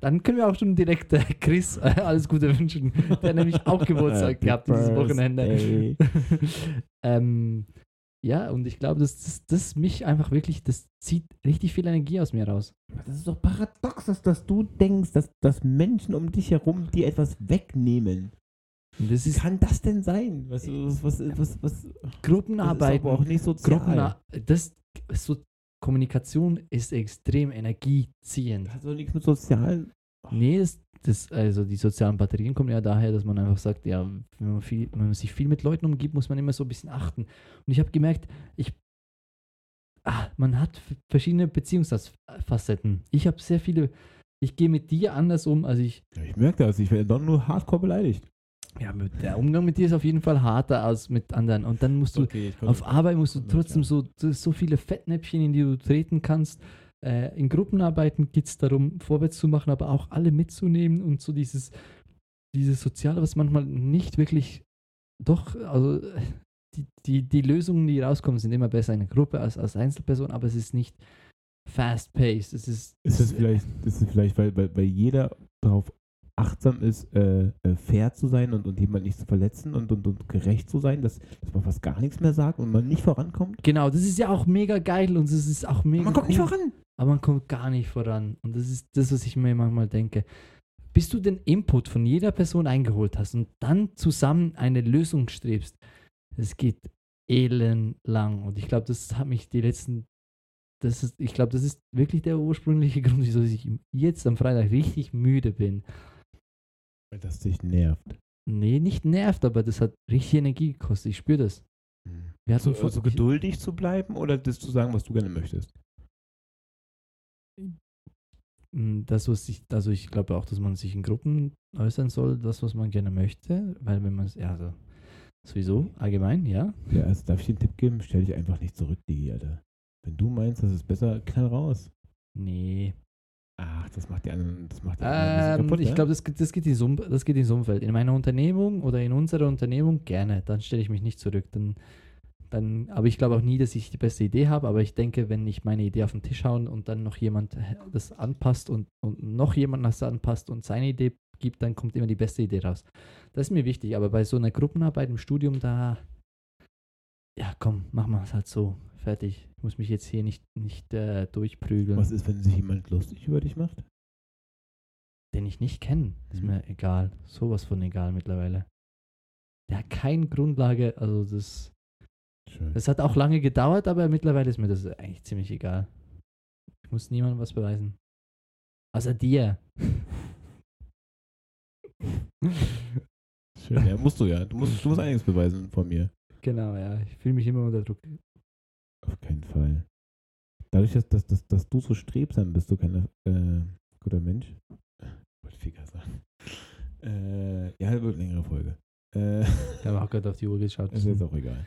[SPEAKER 2] Dann können wir auch schon direkt äh, Chris äh, alles Gute wünschen. Der hat nämlich auch [LAUGHS] Geburtstag gehabt dieses Wochenende. [LAUGHS] Ähm, ja, und ich glaube, dass das, das mich einfach wirklich, das zieht richtig viel Energie aus mir raus.
[SPEAKER 1] Das ist doch paradox, dass, dass du denkst, dass, dass Menschen um dich herum dir etwas wegnehmen.
[SPEAKER 2] Das
[SPEAKER 1] Wie kann das denn sein? Was, was, was, was, was, das ist
[SPEAKER 2] Gruppenarbeiten.
[SPEAKER 1] aber auch nicht sozial.
[SPEAKER 2] Gruppen, das, so, Kommunikation ist extrem energieziehend.
[SPEAKER 1] Das hat doch nichts mit sozialen.
[SPEAKER 2] Nee, das, das, also die sozialen Batterien kommen ja daher, dass man einfach sagt, ja, wenn man, viel, wenn man sich viel mit Leuten umgibt, muss man immer so ein bisschen achten. Und ich habe gemerkt, ich, ah, man hat verschiedene Beziehungsfacetten. Ich habe sehr viele, ich gehe mit dir anders um, als ich,
[SPEAKER 1] Ja, ich merke das. Ich werde doch nur hardcore beleidigt.
[SPEAKER 2] ja, mit, der Umgang mit dir ist auf jeden Fall harter als mit anderen. Und dann musst du,
[SPEAKER 1] Okay,
[SPEAKER 2] auf Arbeit musst du trotzdem so, so viele Fettnäpfchen, in die du treten kannst. Äh, in Gruppenarbeiten geht es darum, vorwärts zu machen, aber auch alle mitzunehmen und so dieses, dieses Soziale, was manchmal nicht wirklich, doch, also die, die, die Lösungen, die rauskommen, sind immer besser in einer Gruppe als als Einzelperson, aber es ist nicht fast-paced. Es ist,
[SPEAKER 1] Ist das vielleicht, ist das vielleicht weil, weil, weil jeder darauf achtsam ist, äh, äh, fair zu sein und, und jemand nicht zu verletzen und, und, und gerecht zu sein, dass, dass man fast gar nichts mehr sagt und man nicht vorankommt?
[SPEAKER 2] Genau, das ist ja auch mega geil und es ist auch mega
[SPEAKER 1] man kommt nicht
[SPEAKER 2] cool.
[SPEAKER 1] voran.
[SPEAKER 2] Aber man kommt gar nicht voran. Und das ist das, was ich mir manchmal denke. Bis du den Input von jeder Person eingeholt hast und dann zusammen eine Lösung strebst, es geht elendlang. Und ich glaube, das hat mich die letzten, das ist, ich glaube, das ist wirklich der ursprüngliche [LAUGHS] Grund, wieso ich jetzt am Freitag richtig müde bin.
[SPEAKER 1] Weil das dich nervt.
[SPEAKER 2] Nee, nicht nervt, aber das hat richtig Energie gekostet. Ich spüre das. Wir hatten
[SPEAKER 1] So, also geduldig zu bleiben oder das zu sagen, was du gerne möchtest?
[SPEAKER 2] Mm, Das, was ich, also ich glaube auch, dass man sich in Gruppen äußern soll, das, was man gerne möchte, weil wenn man es, ja, also sowieso, allgemein, ja.
[SPEAKER 1] Ja, also darf ich dir einen Tipp geben? Stell dich einfach nicht zurück, Digi, Alter. Wenn du meinst, das ist besser, knall raus.
[SPEAKER 2] Nee.
[SPEAKER 1] Ach, das macht die anderen, das macht die
[SPEAKER 2] Ähm,
[SPEAKER 1] kaputt,
[SPEAKER 2] ich
[SPEAKER 1] ne?
[SPEAKER 2] glaube, das, geht- das, geht Um- das geht ins Umfeld. In meiner Unternehmung oder in unserer Unternehmung gerne. Dann stelle ich mich nicht zurück. Dann, dann, aber ich glaube auch nie, dass ich die beste Idee habe. Aber ich denke, wenn ich meine Idee auf den Tisch hauen und dann noch jemand äh, das anpasst und, und noch jemand das anpasst und seine Idee gibt, dann kommt immer die beste Idee raus. Das ist mir wichtig. Aber bei so einer Gruppenarbeit im Studium, da, ja, komm, machen wir es halt so. Fertig. Ich muss mich jetzt hier nicht, nicht äh, durchprügeln.
[SPEAKER 1] Was ist, wenn sich jemand lustig über dich macht?
[SPEAKER 2] den ich nicht kenne. Ist
[SPEAKER 1] Mhm.
[SPEAKER 2] mir egal. Sowas von egal mittlerweile. Der hat keine Grundlage, also das,
[SPEAKER 1] Schön.
[SPEAKER 2] das hat auch lange gedauert, aber mittlerweile ist mir das eigentlich ziemlich egal. Ich muss niemandem was beweisen. Außer dir. [LAUGHS]
[SPEAKER 1] Schön. Ja, musst du ja. Du musst, du musst einiges beweisen von mir.
[SPEAKER 2] genau, ja. Ich fühle mich immer unter Druck.
[SPEAKER 1] Auf keinen Fall. Dadurch, dass, dass, dass, dass du so strebsam bist, du kein äh, guter Mensch. Ich wollte Ficker sagen. Äh, ja, das wird eine längere Folge. Äh,
[SPEAKER 2] Ich habe auch gerade auf die Uhr geschaut. [LAUGHS]
[SPEAKER 1] ist jetzt auch egal.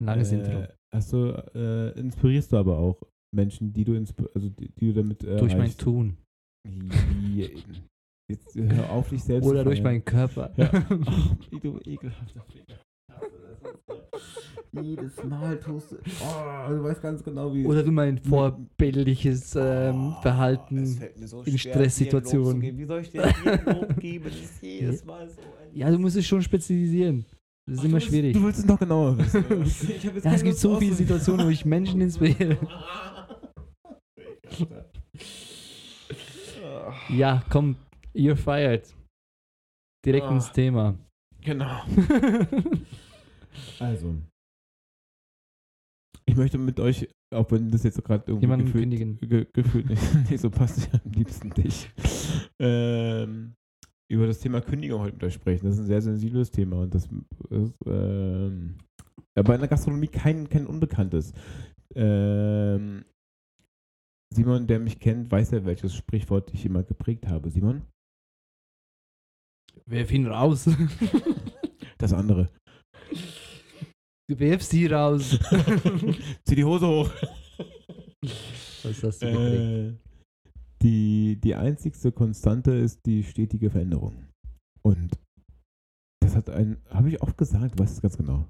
[SPEAKER 2] Ein langes
[SPEAKER 1] äh,
[SPEAKER 2] Intro.
[SPEAKER 1] Hast du, äh, inspirierst du aber auch Menschen, die du, also die, die du damit äh,
[SPEAKER 2] Durch mein? Tun.
[SPEAKER 1] Ja, Jetzt hör auf, dich selbst
[SPEAKER 2] Oder durch meinen Körper.
[SPEAKER 1] Ja. [LAUGHS] Wie du ekelhafter Finger. Jedes Mal tust du. Oh, du weißt ganz genau, wie.
[SPEAKER 2] Oder durch mein vorbildliches ähm,
[SPEAKER 1] Oh,
[SPEAKER 2] Verhalten.
[SPEAKER 1] so
[SPEAKER 2] in Stresssituationen.
[SPEAKER 1] Wie soll ich dir Lob geben? Das ist [LAUGHS] jedes Mal so ein.
[SPEAKER 2] Ja, du musst es schon spezialisieren. Das ist
[SPEAKER 1] Ach,
[SPEAKER 2] immer
[SPEAKER 1] du willst-
[SPEAKER 2] schwierig.
[SPEAKER 1] Du willst es noch genauer wissen. [LAUGHS] Ich hab jetzt
[SPEAKER 2] Ja, es gibt so viele Situationen, wo ich Menschen inspiriere. [LAUGHS] Ja, komm, you're fired. Direkt
[SPEAKER 1] Ah.
[SPEAKER 2] ins Thema.
[SPEAKER 1] Genau. [LAUGHS] Also. Ich möchte mit euch, auch wenn das jetzt gerade irgendwie
[SPEAKER 2] Jemanden
[SPEAKER 1] gefühlt,
[SPEAKER 2] kündigen.
[SPEAKER 1] ge gefühlt nicht, nicht so passt, ich am liebsten dich, ähm, über das Thema Kündigung heute mit euch sprechen. Das ist ein sehr sensibles Thema und das ist ähm, bei einer Gastronomie kein, kein Unbekanntes. Ähm, Simon, der mich kennt, weiß ja, welches Sprichwort ich immer geprägt habe. Simon?
[SPEAKER 2] Werf ihn raus. [LAUGHS]
[SPEAKER 1] Das andere.
[SPEAKER 2] Du wirfst sie raus. [LAUGHS]
[SPEAKER 1] Zieh die Hose hoch.
[SPEAKER 2] Was hast du geprägt?
[SPEAKER 1] Die, die einzigste Konstante ist die stetige Veränderung. Und das hat ein, habe ich oft gesagt, du weißt es ganz genau.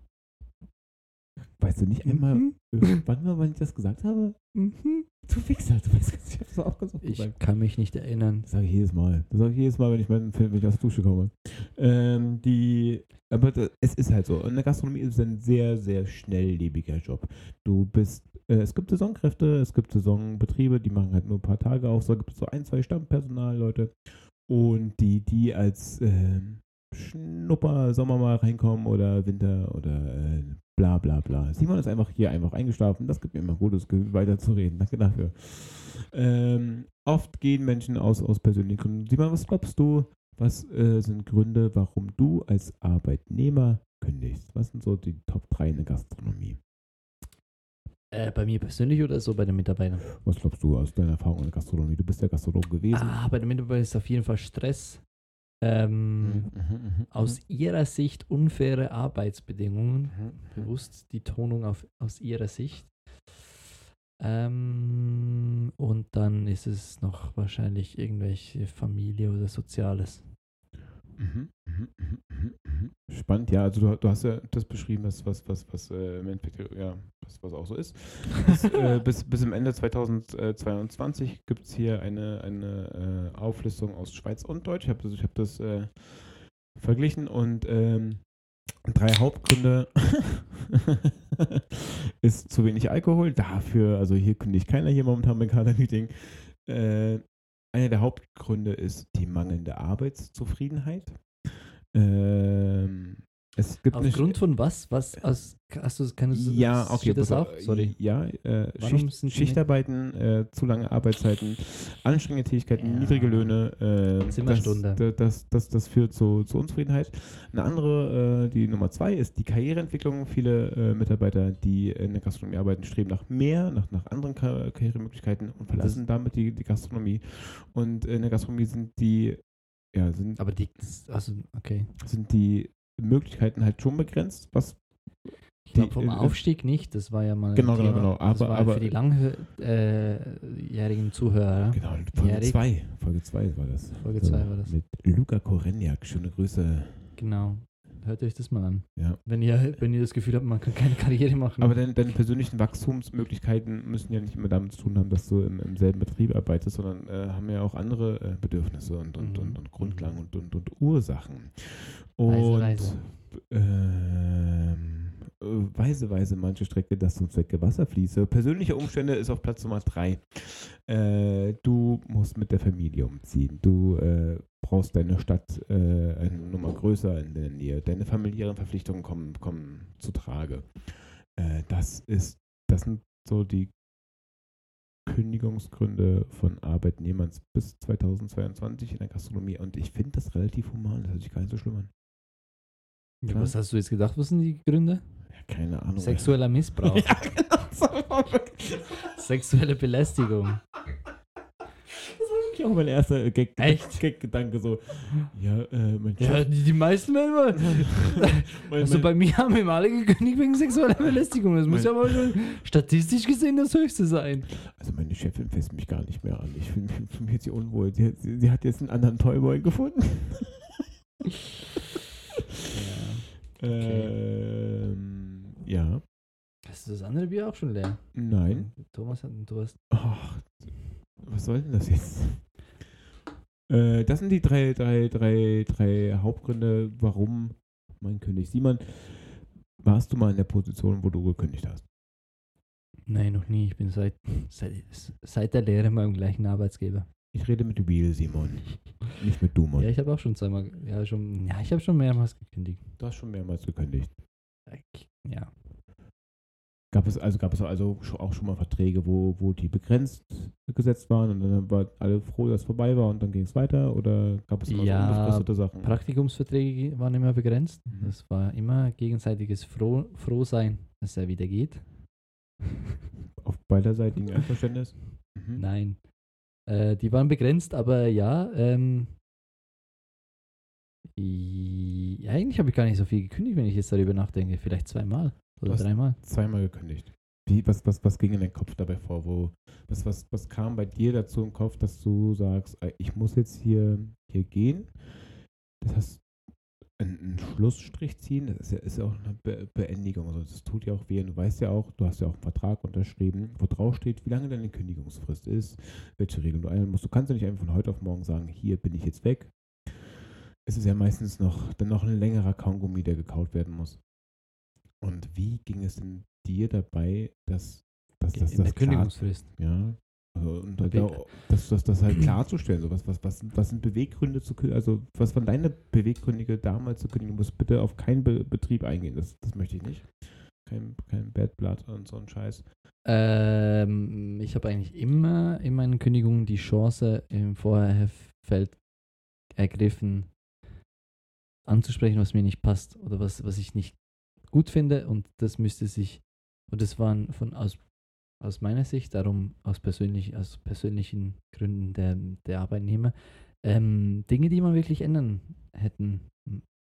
[SPEAKER 1] Weißt du nicht einmal,
[SPEAKER 2] Mhm.
[SPEAKER 1] wann mal, wann ich das gesagt habe?
[SPEAKER 2] Mhm.
[SPEAKER 1] Du Fixer, du weißt ganz, ich habe das auch ganz oft
[SPEAKER 2] Ich
[SPEAKER 1] gesagt.
[SPEAKER 2] kann mich nicht erinnern.
[SPEAKER 1] Das sage ich jedes Mal. Das sage ich jedes Mal, wenn ich, wenn, wenn ich aus der Dusche komme. Ähm, die, aber da- es ist halt so. In der Gastronomie ist es ein sehr, sehr schnelllebiger Job. Du bist, äh, es gibt Saisonkräfte, es gibt Saisonbetriebe, die machen halt nur ein paar Tage auf. So gibt es so ein, zwei Stammpersonalleute. Und die, die als ähm, Schnupper Sommer mal reinkommen oder Winter oder äh, bla bla bla. Simon ist einfach hier einfach eingeschlafen. Das gibt mir immer gutes Gefühl, weiter zu reden. Danke dafür. Ähm, oft gehen Menschen aus, aus persönlichen Gründen. Simon, was glaubst du, was äh, sind Gründe, warum du als Arbeitnehmer kündigst? Was sind so die Top 3 in der Gastronomie?
[SPEAKER 2] Äh, bei mir persönlich oder so bei den Mitarbeitern?
[SPEAKER 1] Was glaubst du aus deiner Erfahrung in der Gastronomie? Du bist ja Gastronom gewesen.
[SPEAKER 2] Ah, bei den Mitarbeitern ist auf jeden Fall Stress. Ähm,
[SPEAKER 1] Mhm, mhm, mhm,
[SPEAKER 2] Aus ihrer Sicht unfaire Arbeitsbedingungen. Bewusst die Tonung auf, aus ihrer Sicht. Ähm, und dann ist es noch wahrscheinlich irgendwelche Familie oder Soziales.
[SPEAKER 1] Mhm, mhm, mhm. Spannend, ja. Also du, du hast ja das beschrieben, was, was, was, was äh, im Endeffekt, ja, was, was auch so ist. bis, [LAUGHS] äh, bis, bis im Ende 2022 gibt es hier eine, eine äh, Auflistung aus Schweiz und Deutsch. Ich habe das, ich hab das äh, verglichen und ähm, drei Hauptgründe [LAUGHS] ist zu wenig Alkohol. Dafür, also hier kündigt keiner hier momentan beim Kader-Meeting. Äh, einer der Hauptgründe ist die mangelnde Arbeitszufriedenheit. Ähm, es gibt
[SPEAKER 2] Aufgrund von was? Was aus, hast du, kannst du
[SPEAKER 1] ja, okay.
[SPEAKER 2] das auch? Sorry.
[SPEAKER 1] Ja, äh, Schicht, Schichtarbeiten, äh, zu lange Arbeitszeiten, anstrengende Tätigkeiten,
[SPEAKER 2] Ja.
[SPEAKER 1] niedrige Löhne. Äh,
[SPEAKER 2] Zimmerstunde.
[SPEAKER 1] Das, das, das, das führt zu, zu Unzufriedenheit. Eine andere, äh, die Nummer zwei, ist die Karriereentwicklung. Viele äh, Mitarbeiter, die in der Gastronomie arbeiten, streben nach mehr, nach, nach anderen Ka Karrieremöglichkeiten und verlassen damit die, die Gastronomie. Und in der Gastronomie sind die, ja, sind,
[SPEAKER 2] Aber die, also, okay.
[SPEAKER 1] sind die Möglichkeiten halt schon begrenzt, was
[SPEAKER 2] Ich glaube,
[SPEAKER 1] Die,
[SPEAKER 2] vom
[SPEAKER 1] äh,
[SPEAKER 2] Aufstieg nicht, das war ja mal.
[SPEAKER 1] Genau, genau, genau. Aber-
[SPEAKER 2] war
[SPEAKER 1] aber-
[SPEAKER 2] für die langjährigen Zuhörer.
[SPEAKER 1] Genau, Folge
[SPEAKER 2] Jährig.
[SPEAKER 1] 2. Folge 2 war das.
[SPEAKER 2] Folge zwei war das.
[SPEAKER 1] Mit Luca Koreniak. Schöne Grüße.
[SPEAKER 2] Genau. Hört euch das mal an.
[SPEAKER 1] Ja.
[SPEAKER 2] Wenn ihr, wenn ihr das Gefühl habt, man kann keine Karriere machen.
[SPEAKER 1] Aber deine, deine persönlichen Wachstumsmöglichkeiten müssen ja nicht immer damit zu tun haben, dass du im, im selben Betrieb arbeitest, sondern äh, haben ja auch andere äh, Bedürfnisse und, und,
[SPEAKER 2] Mhm.
[SPEAKER 1] und, und Grundlagen und, und, und Ursachen. Und
[SPEAKER 2] weise.
[SPEAKER 1] Ähm, äh, weise, weise manche Strecke, dass zum Zwecke Wasser fließe. Persönliche Umstände ist auf Platz Nummer drei. Äh, du musst mit der Familie umziehen. Du äh, brauchst deine Stadt äh, eine Nummer größer in der Nähe. Deine familiären Verpflichtungen kommen, kommen zu Trage. Äh, das ist, das sind so die Kündigungsgründe von Arbeitnehmern bis 2022 in der Gastronomie. Und ich finde das relativ human. Das hört sich gar nicht so schlimm an.
[SPEAKER 2] Ja, was hast du jetzt gedacht? Was sind die Gründe?
[SPEAKER 1] Ja, keine Ahnung.
[SPEAKER 2] Sexueller Missbrauch, [LAUGHS]
[SPEAKER 1] Ja, genau.
[SPEAKER 2] Sexuelle Belästigung.
[SPEAKER 1] Das war wirklich auch mein erster Gag,
[SPEAKER 2] Echt?
[SPEAKER 1] Gag-Gedanke so. Ja, äh, mein
[SPEAKER 2] Ja, die, die meisten [LAUGHS]
[SPEAKER 1] mein,
[SPEAKER 2] Also bei mir haben wir alle gekündigt wegen sexueller [LAUGHS] Belästigung. Das muss ja aber schon statistisch gesehen das Höchste sein.
[SPEAKER 1] also meine Chefin fässt mich gar nicht mehr an. Ich fühle mich, fühl mich jetzt hier unwohl. Sie, hat- sie, sie hat jetzt einen anderen Toyboy gefunden. Ähm, ja.
[SPEAKER 2] Hast du das andere Bier auch schon leer?
[SPEAKER 1] Nein.
[SPEAKER 2] Thomas hat du hast.
[SPEAKER 1] Ach, was soll denn das jetzt? Äh, das sind die drei, drei, drei, drei Hauptgründe, warum man kündigt. Simon, warst du mal in der Position, wo du gekündigt hast?
[SPEAKER 2] Nein, noch nie. Ich bin seit, seit, seit der Lehre beim gleichen Arbeitsgeber.
[SPEAKER 1] Ich rede mit Real, Simon. Nicht mit Dumon.
[SPEAKER 2] Ja, ich habe auch schon zweimal, ja schon, ja, ich habe schon mehrmals gekündigt.
[SPEAKER 1] du hast schon mehrmals gekündigt.
[SPEAKER 2] Ja.
[SPEAKER 1] Gab es also gab es also auch schon mal Verträge, wo, wo die begrenzt gesetzt waren und dann waren alle froh, dass es vorbei war und dann ging es weiter? Oder gab es immer
[SPEAKER 2] Ja,
[SPEAKER 1] so unbefristete Sachen?
[SPEAKER 2] Praktikumsverträge waren immer begrenzt.
[SPEAKER 1] Mhm.
[SPEAKER 2] Das war immer gegenseitiges Froh, Frohsein, dass er wieder geht. [LAUGHS]
[SPEAKER 1] Auf beiderseitigen Einverständnis? [LAUGHS] Mhm.
[SPEAKER 2] Nein. Äh, die waren begrenzt, aber ja, ähm, i- eigentlich habe ich gar nicht so viel gekündigt, wenn ich jetzt darüber nachdenke. Vielleicht zweimal oder
[SPEAKER 1] Was?
[SPEAKER 2] dreimal.
[SPEAKER 1] Zweimal gekündigt. Wie, was, was, was ging in deinem Kopf dabei vor? Wo, was, was, was kam bei dir dazu im Kopf, dass du sagst, äh, ich muss jetzt hier, hier gehen? Das heißt, einen, einen Schlussstrich ziehen, das ist ja, ist ja auch eine Be Beendigung. Also das tut ja auch weh. Und du weißt ja auch, du hast ja auch einen Vertrag unterschrieben, wo drauf steht, wie lange deine Kündigungsfrist ist, welche Regeln du einhalten musst. Du kannst ja nicht einfach von heute auf morgen sagen, hier bin ich jetzt weg. Es ist ja meistens noch, dann noch ein längerer Kaugummi, der gekaut werden muss. Und wie ging es denn dir dabei, dass, dass, dass
[SPEAKER 2] in
[SPEAKER 1] das klar,
[SPEAKER 2] Kündigungsfrist.
[SPEAKER 1] ja, also, und
[SPEAKER 2] Weg-
[SPEAKER 1] das, das, das halt klarzustellen, so was, was, was, sind- was sind Beweggründe zu kündigen, also was waren deine Beweggründe damals zu kündigen? Du musst bitte auf keinen Be Betrieb eingehen, das, das möchte ich nicht. Kein, kein Bad Blood und so ein Scheiß.
[SPEAKER 2] Ähm, ich habe eigentlich immer in meinen Kündigungen die Chance im Vorherfeld ergriffen, anzusprechen, was mir nicht passt oder was, was ich nicht gut finde. Und das müsste sich, und das waren von aus, aus meiner Sicht, darum aus, persönlich, aus persönlichen Gründen der, der Arbeitnehmer, ähm, Dinge, die man wirklich ändern hätten,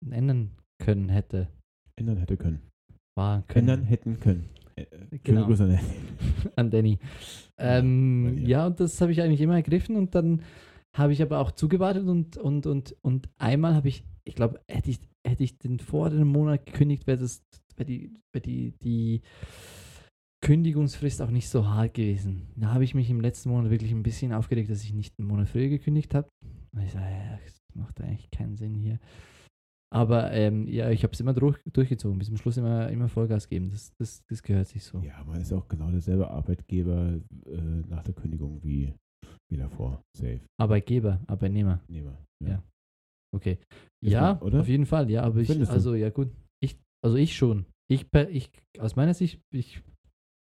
[SPEAKER 2] ändern können hätte,
[SPEAKER 1] Ändern hätte können.
[SPEAKER 2] war können.
[SPEAKER 1] Ändern hätten können. Äh, äh,
[SPEAKER 2] Genau.
[SPEAKER 1] Grüße an Danny.
[SPEAKER 2] an [LAUGHS] Danny. Ähm,
[SPEAKER 1] dir.
[SPEAKER 2] ja, und das habe ich eigentlich immer ergriffen und dann habe ich aber auch zugewartet und, und, und, und einmal habe ich, ich glaube, hätte ich, hätte ich den vor dem Monat gekündigt, wäre das, die, wäre die, die Kündigungsfrist auch nicht so hart gewesen. Da habe ich mich im letzten Monat wirklich ein bisschen aufgeregt, dass ich nicht einen Monat früher gekündigt habe. Ich sage, ja, das macht eigentlich keinen Sinn hier. Aber ähm, ja, ich habe es immer durch, durchgezogen, bis zum Schluss immer, immer Vollgas geben. Das, das, das gehört sich so.
[SPEAKER 1] Ja, man ist auch genau derselbe Arbeitgeber äh, nach der Kündigung wie, wie davor. Safe.
[SPEAKER 2] Arbeitgeber, Arbeitnehmer.
[SPEAKER 1] Nehmer.
[SPEAKER 2] Ja. Okay.
[SPEAKER 1] Ist
[SPEAKER 2] ja,
[SPEAKER 1] man, oder?
[SPEAKER 2] auf jeden Fall, ja, aber ich,
[SPEAKER 1] Findest du?
[SPEAKER 2] also ja gut, ich, also ich schon. Ich, ich, aus meiner Sicht, ich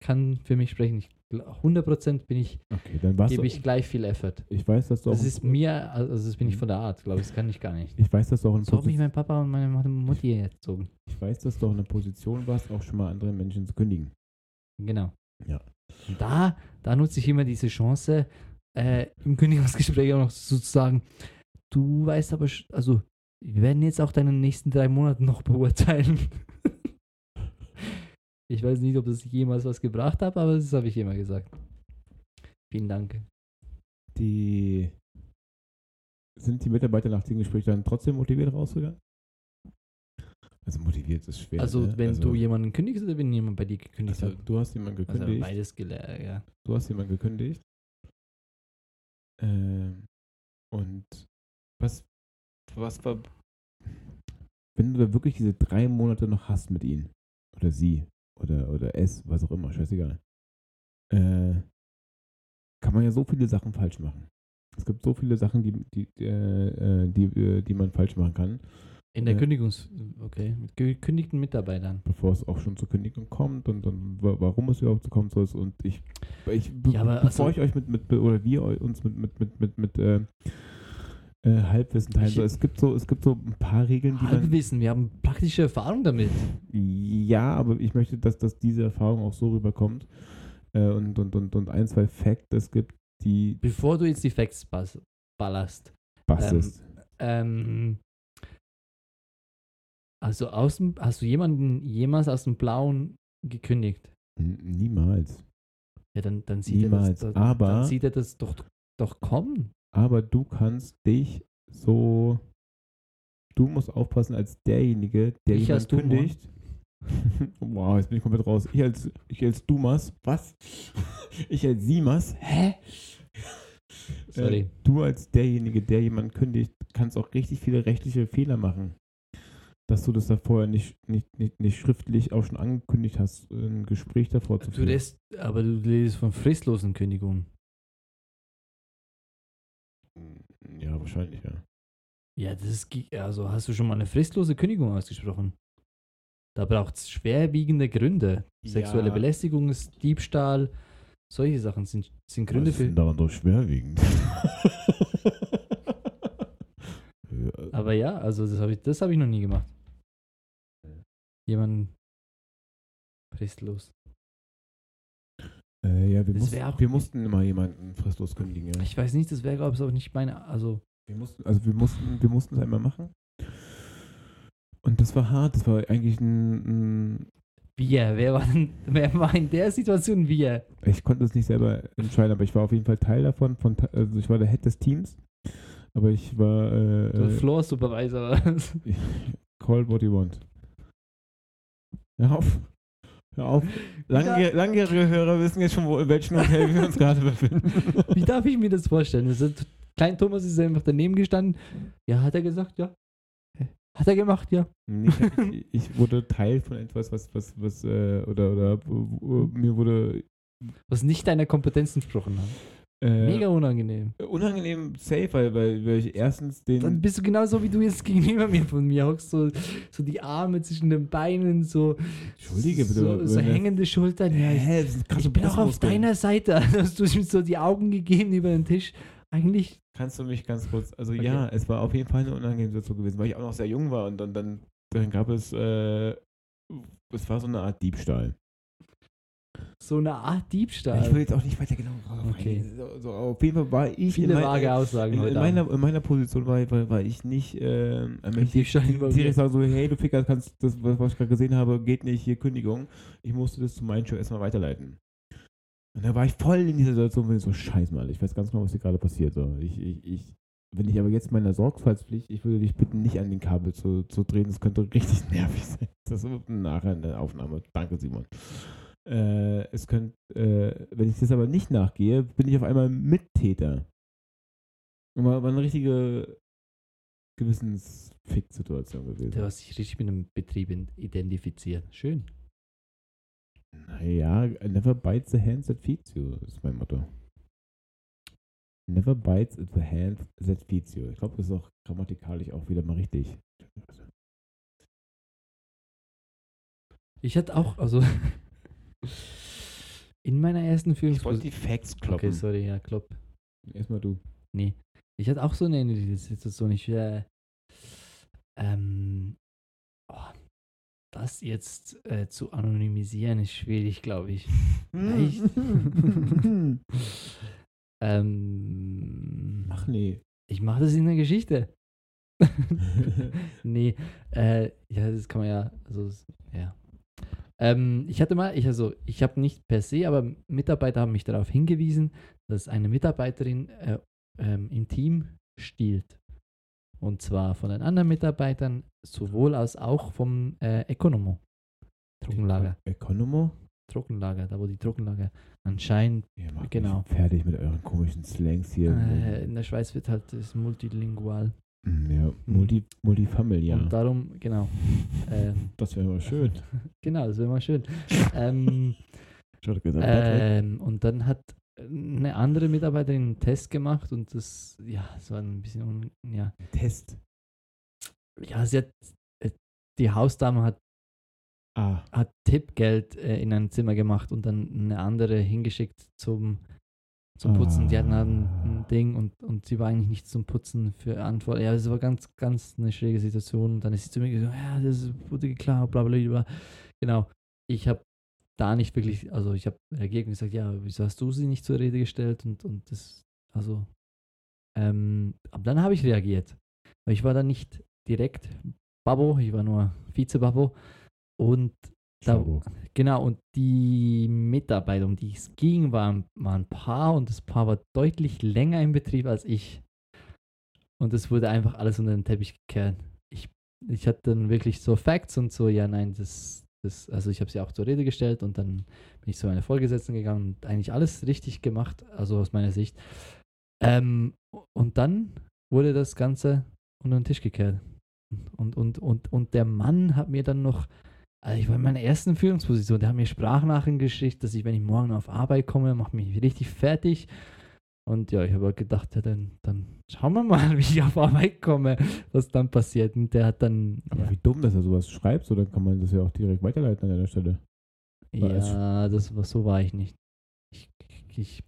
[SPEAKER 2] kann für mich sprechen. Ich, gl- 100% bin ich,
[SPEAKER 1] Okay, dann
[SPEAKER 2] gebe
[SPEAKER 1] du.
[SPEAKER 2] ich gleich viel Effort.
[SPEAKER 1] Ich weiß, dass du
[SPEAKER 2] Das
[SPEAKER 1] auch.
[SPEAKER 2] ist mir, also das bin ich
[SPEAKER 1] Mhm.
[SPEAKER 2] von der Art, glaube ich, das kann ich gar nicht.
[SPEAKER 1] ich weiß, dass du auch in
[SPEAKER 2] So habe mich mein Papa und meine Mutti erzogen.
[SPEAKER 1] ich weiß, dass du auch in einer Position warst, auch schon mal andere Menschen zu kündigen.
[SPEAKER 2] Genau.
[SPEAKER 1] Ja.
[SPEAKER 2] Und da, da nutze ich immer diese Chance, äh, im Kündigungsgespräch auch noch sozusagen, du weißt aber, also, wir werden jetzt auch deine nächsten drei Monate noch beurteilen. [LAUGHS] ich weiß nicht, ob das jemals was gebracht hat, aber das habe ich immer gesagt. Vielen Dank.
[SPEAKER 1] Die sind die Mitarbeiter nach dem Gespräch dann trotzdem motiviert rausgegangen? Also motiviert ist schwer.
[SPEAKER 2] Also,
[SPEAKER 1] ne?
[SPEAKER 2] wenn
[SPEAKER 1] also,
[SPEAKER 2] du jemanden kündigst oder wenn jemand bei dir gekündigt
[SPEAKER 1] also,
[SPEAKER 2] hat?
[SPEAKER 1] du hast jemanden
[SPEAKER 2] Also
[SPEAKER 1] gekündigt.
[SPEAKER 2] beides gelernt, ja.
[SPEAKER 1] du hast jemanden gekündigt. Ähm, und was, was war, wenn du da wirklich diese drei Monate noch hast mit ihm oder sie oder, oder es, was auch immer, scheißegal, äh, kann man ja so viele Sachen falsch machen. Es gibt so viele Sachen, die, die, äh, die, äh, die man falsch machen kann,
[SPEAKER 2] In der
[SPEAKER 1] Ja.
[SPEAKER 2] Kündigungs... Okay, mit gekündigten Mitarbeitern.
[SPEAKER 1] bevor es auch schon zur Kündigung kommt und dann wa- warum es überhaupt so kommt soll. Und ich, ich
[SPEAKER 2] Ja,
[SPEAKER 1] bevor
[SPEAKER 2] also-
[SPEAKER 1] ich euch mit, mit oder wir uns mit mit mit mit, mit äh, äh, Halbwissen teilen, so, es gibt so es gibt so ein paar Regeln, die man
[SPEAKER 2] Halbwissen, wir haben praktische Erfahrung damit.
[SPEAKER 1] ja, aber ich möchte, dass, dass diese Erfahrung auch so rüberkommt äh, und, und, und, und ein, zwei Facts es gibt, die
[SPEAKER 2] Bevor du jetzt die Facts ballerst.
[SPEAKER 1] Bassist.
[SPEAKER 2] Ähm, also aus dem, hast du jemanden jemals aus dem Blauen gekündigt?
[SPEAKER 1] N- Niemals.
[SPEAKER 2] Ja, dann, dann sieht
[SPEAKER 1] Niemals.
[SPEAKER 2] er das, dann,
[SPEAKER 1] Aber-
[SPEAKER 2] dann sieht er das doch, doch kommen.
[SPEAKER 1] Aber du kannst dich so. Du musst aufpassen als derjenige, der
[SPEAKER 2] Ich
[SPEAKER 1] jemand kündigt. [LAUGHS] wow, jetzt bin ich komplett raus. Ich als, ich als Dumas. Was? [LAUGHS] ich als Simas. Hä?
[SPEAKER 2] Sorry.
[SPEAKER 1] Äh, du als derjenige, der jemand kündigt, kannst auch richtig viele rechtliche Fehler machen. Dass du das da vorher nicht, nicht, nicht, nicht schriftlich auch schon angekündigt hast, ein Gespräch davor zu
[SPEAKER 2] Du
[SPEAKER 1] führen.
[SPEAKER 2] redest, aber du redest von fristlosen Kündigungen.
[SPEAKER 1] Ja, wahrscheinlich, ja.
[SPEAKER 2] Ja, das ist, also hast du schon mal eine fristlose Kündigung ausgesprochen? Da braucht es schwerwiegende Gründe. Sexuelle
[SPEAKER 1] Ja.
[SPEAKER 2] Belästigung ist Diebstahl. Solche Sachen sind, sind Gründe
[SPEAKER 1] Was
[SPEAKER 2] für.
[SPEAKER 1] denn daran doch schwerwiegend? [LAUGHS] [LAUGHS]
[SPEAKER 2] Aber ja, also das habe ich, das hab ich noch nie gemacht. Jemanden fristlos.
[SPEAKER 1] Äh, ja, wir, mussten, wir mussten immer jemanden fristlos kündigen. Ja.
[SPEAKER 2] Ich weiß nicht, das wäre, glaube ich, auch nicht meine. Also,
[SPEAKER 1] Wir mussten, also wir mussten, wir mussten es einmal machen. Und das war hart. Das war eigentlich ein, ein
[SPEAKER 2] wir. Wer war, denn, wer war in der Situation wir?
[SPEAKER 1] ich konnte es nicht selber entscheiden, aber ich war auf jeden Fall Teil davon. Von, also ich war der Head des Teams. Aber ich war äh,
[SPEAKER 2] Floor Supervisor. [LAUGHS]
[SPEAKER 1] call what you want. Hör auf. Hör auf. Langjähr, langjährige Hörer wissen jetzt schon, wo, in welchem Hotel wir uns gerade befinden. [LAUGHS]
[SPEAKER 2] Wie darf ich mir das vorstellen? Also, Klein Thomas ist einfach daneben gestanden. Ja, hat er gesagt, ja. Hat er gemacht, ja.
[SPEAKER 1] Nee, ich, ich wurde Teil von etwas, was, was, was, äh, oder, oder äh, mir wurde
[SPEAKER 2] Was nicht deiner Kompetenz entsprochen hat.
[SPEAKER 1] Äh,
[SPEAKER 2] Mega unangenehm.
[SPEAKER 1] unangenehm safe, weil, weil, weil ich erstens den.
[SPEAKER 2] Dann bist du genauso wie du jetzt [LAUGHS] gegenüber mir von mir hockst, so, so die Arme zwischen den Beinen, so,
[SPEAKER 1] Entschuldige bitte.
[SPEAKER 2] so, so hängende Schultern. Ja, ich,
[SPEAKER 1] Hä,
[SPEAKER 2] ich bin auch auf deiner Seite. [LAUGHS] Also hast du mir so die Augen gegeben über den Tisch. Eigentlich,
[SPEAKER 1] Kannst du mich ganz kurz. Also
[SPEAKER 2] Okay.
[SPEAKER 1] ja, es war auf jeden Fall eine unangenehme Situation gewesen, weil ich auch noch sehr jung war und dann, dann, dann gab es. Äh, es war so eine Art Diebstahl.
[SPEAKER 2] So eine Art
[SPEAKER 1] Ich will
[SPEAKER 2] Diebstahl.
[SPEAKER 1] jetzt auch nicht weiter genau drauf
[SPEAKER 2] Okay.
[SPEAKER 1] So, so, auf jeden Fall war ich.
[SPEAKER 2] Viele
[SPEAKER 1] in mein-
[SPEAKER 2] vage Aussagen
[SPEAKER 1] In, in, meiner, in meiner Position war, war, war ich nicht ähm,
[SPEAKER 2] Diebstahl
[SPEAKER 1] direkt sagen so, hey du Ficker, kannst das, was was ich gerade gesehen habe, geht nicht, hier Kündigung. Ich musste das zu meinem Show erstmal weiterleiten. Und da war ich voll in dieser Situation, wo ich so, scheiß mal, ich weiß ganz genau, was hier gerade passiert. So. Ich, ich, ich, wenn ich aber jetzt meiner Sorgfaltspflicht, ich würde dich bitten, nicht an den Kabel zu, zu drehen, das könnte richtig [LAUGHS] nervig sein. Das wird nachher in der Aufnahme. Danke, Simon. Äh, es könnte, äh, wenn ich das aber nicht nachgehe, bin ich auf einmal Mittäter. Und war, war eine richtige Gewissensfick-Situation gewesen.
[SPEAKER 2] Du hast dich richtig mit dem Betrieb identifiziert. Schön.
[SPEAKER 1] Naja, never bites the hand that feeds you, ist mein Motto. Never bites the hand that feeds you. Ich glaube, das ist auch grammatikalisch auch wieder mal richtig.
[SPEAKER 2] Ich hatte auch, also in meiner ersten
[SPEAKER 1] Ich wollte
[SPEAKER 2] Führungsposition.
[SPEAKER 1] die Facts kloppen.
[SPEAKER 2] Okay, sorry, ja, klopp.
[SPEAKER 1] Erstmal du.
[SPEAKER 2] Nee. Ich hatte auch so eine ähnliche Situation. Ich äh, ähm, oh, das jetzt äh, zu anonymisieren ist schwierig, glaube ich. Echt? [LAUGHS] ähm,
[SPEAKER 1] Ach nee.
[SPEAKER 2] ich mache das in der Geschichte. [LAUGHS] [LAUGHS] nee, äh, ja, das kann man ja, also, ja. Ähm, ich hatte mal, ich also, ich habe nicht per se, aber Mitarbeiter haben mich darauf hingewiesen, dass eine Mitarbeiterin äh, ähm, im Team stiehlt. Und zwar von den anderen Mitarbeitern, sowohl als auch vom äh, Economo. Trockenlager.
[SPEAKER 1] Economo?
[SPEAKER 2] Trockenlager, da wo die Trockenlager anscheinend, Genau.
[SPEAKER 1] fertig mit euren komischen Slangs hier.
[SPEAKER 2] äh, in der Schweiz wird halt das multilingual.
[SPEAKER 1] Ja, Multi, Multifamily,
[SPEAKER 2] Und darum, genau. [LAUGHS] ähm,
[SPEAKER 1] Das wäre mal schön. [LAUGHS]
[SPEAKER 2] Genau, das wäre mal schön. ähm, ähm, und dann hat eine andere Mitarbeiterin einen Test gemacht und das, ja, es war ein bisschen, un, ja,
[SPEAKER 1] Test.
[SPEAKER 2] ja, sie hat, äh, die Hausdame hat,
[SPEAKER 1] Ah.
[SPEAKER 2] hat Tippgeld äh, in ein Zimmer gemacht und dann eine andere hingeschickt zum, zum Putzen. Die hatten halt ein, Ding und, und sie war eigentlich nicht zum Putzen für Antwort. Ja, es war ganz, ganz eine schräge Situation. Und dann ist sie zu mir gesagt, ja, das wurde geklaut, bla bla bla. Genau. Ich habe da nicht wirklich, also ich habe reagiert und gesagt, ja, wieso hast du sie nicht zur Rede gestellt? Und, und das, also, Ähm, aber dann habe ich reagiert. Weil ich war dann nicht direkt Babbo, ich war nur Vize-Babbo. Und da, genau, und die Mitarbeiter, um die es ging, waren, waren ein Paar und das Paar war deutlich länger im Betrieb als ich. Und es wurde einfach alles unter den Teppich gekehrt. Ich, ich hatte dann wirklich so Facts und so, ja, nein, das, das also ich habe sie auch zur Rede gestellt und dann bin ich zu meiner Vorgesetzten gegangen und eigentlich alles richtig gemacht, also aus meiner Sicht. Ähm, und dann wurde das Ganze unter den Tisch gekehrt. Und, und, und, und der Mann hat mir dann noch, also ich war in meiner ersten Führungsposition, der hat mir Sprachnachrichten geschickt, dass ich, wenn ich morgen auf Arbeit komme, mache mich richtig fertig. Und ja, ich habe gedacht, ja, dann, dann schauen wir mal, [LAUGHS] wie ich auf Arbeit komme, was dann passiert. Und der hat dann.
[SPEAKER 1] Aber
[SPEAKER 2] ja,
[SPEAKER 1] wie dumm, dass er sowas schreibt, so dann kann man das ja auch direkt weiterleiten an der Stelle.
[SPEAKER 2] Ja, das war so war ich nicht. Ich, ich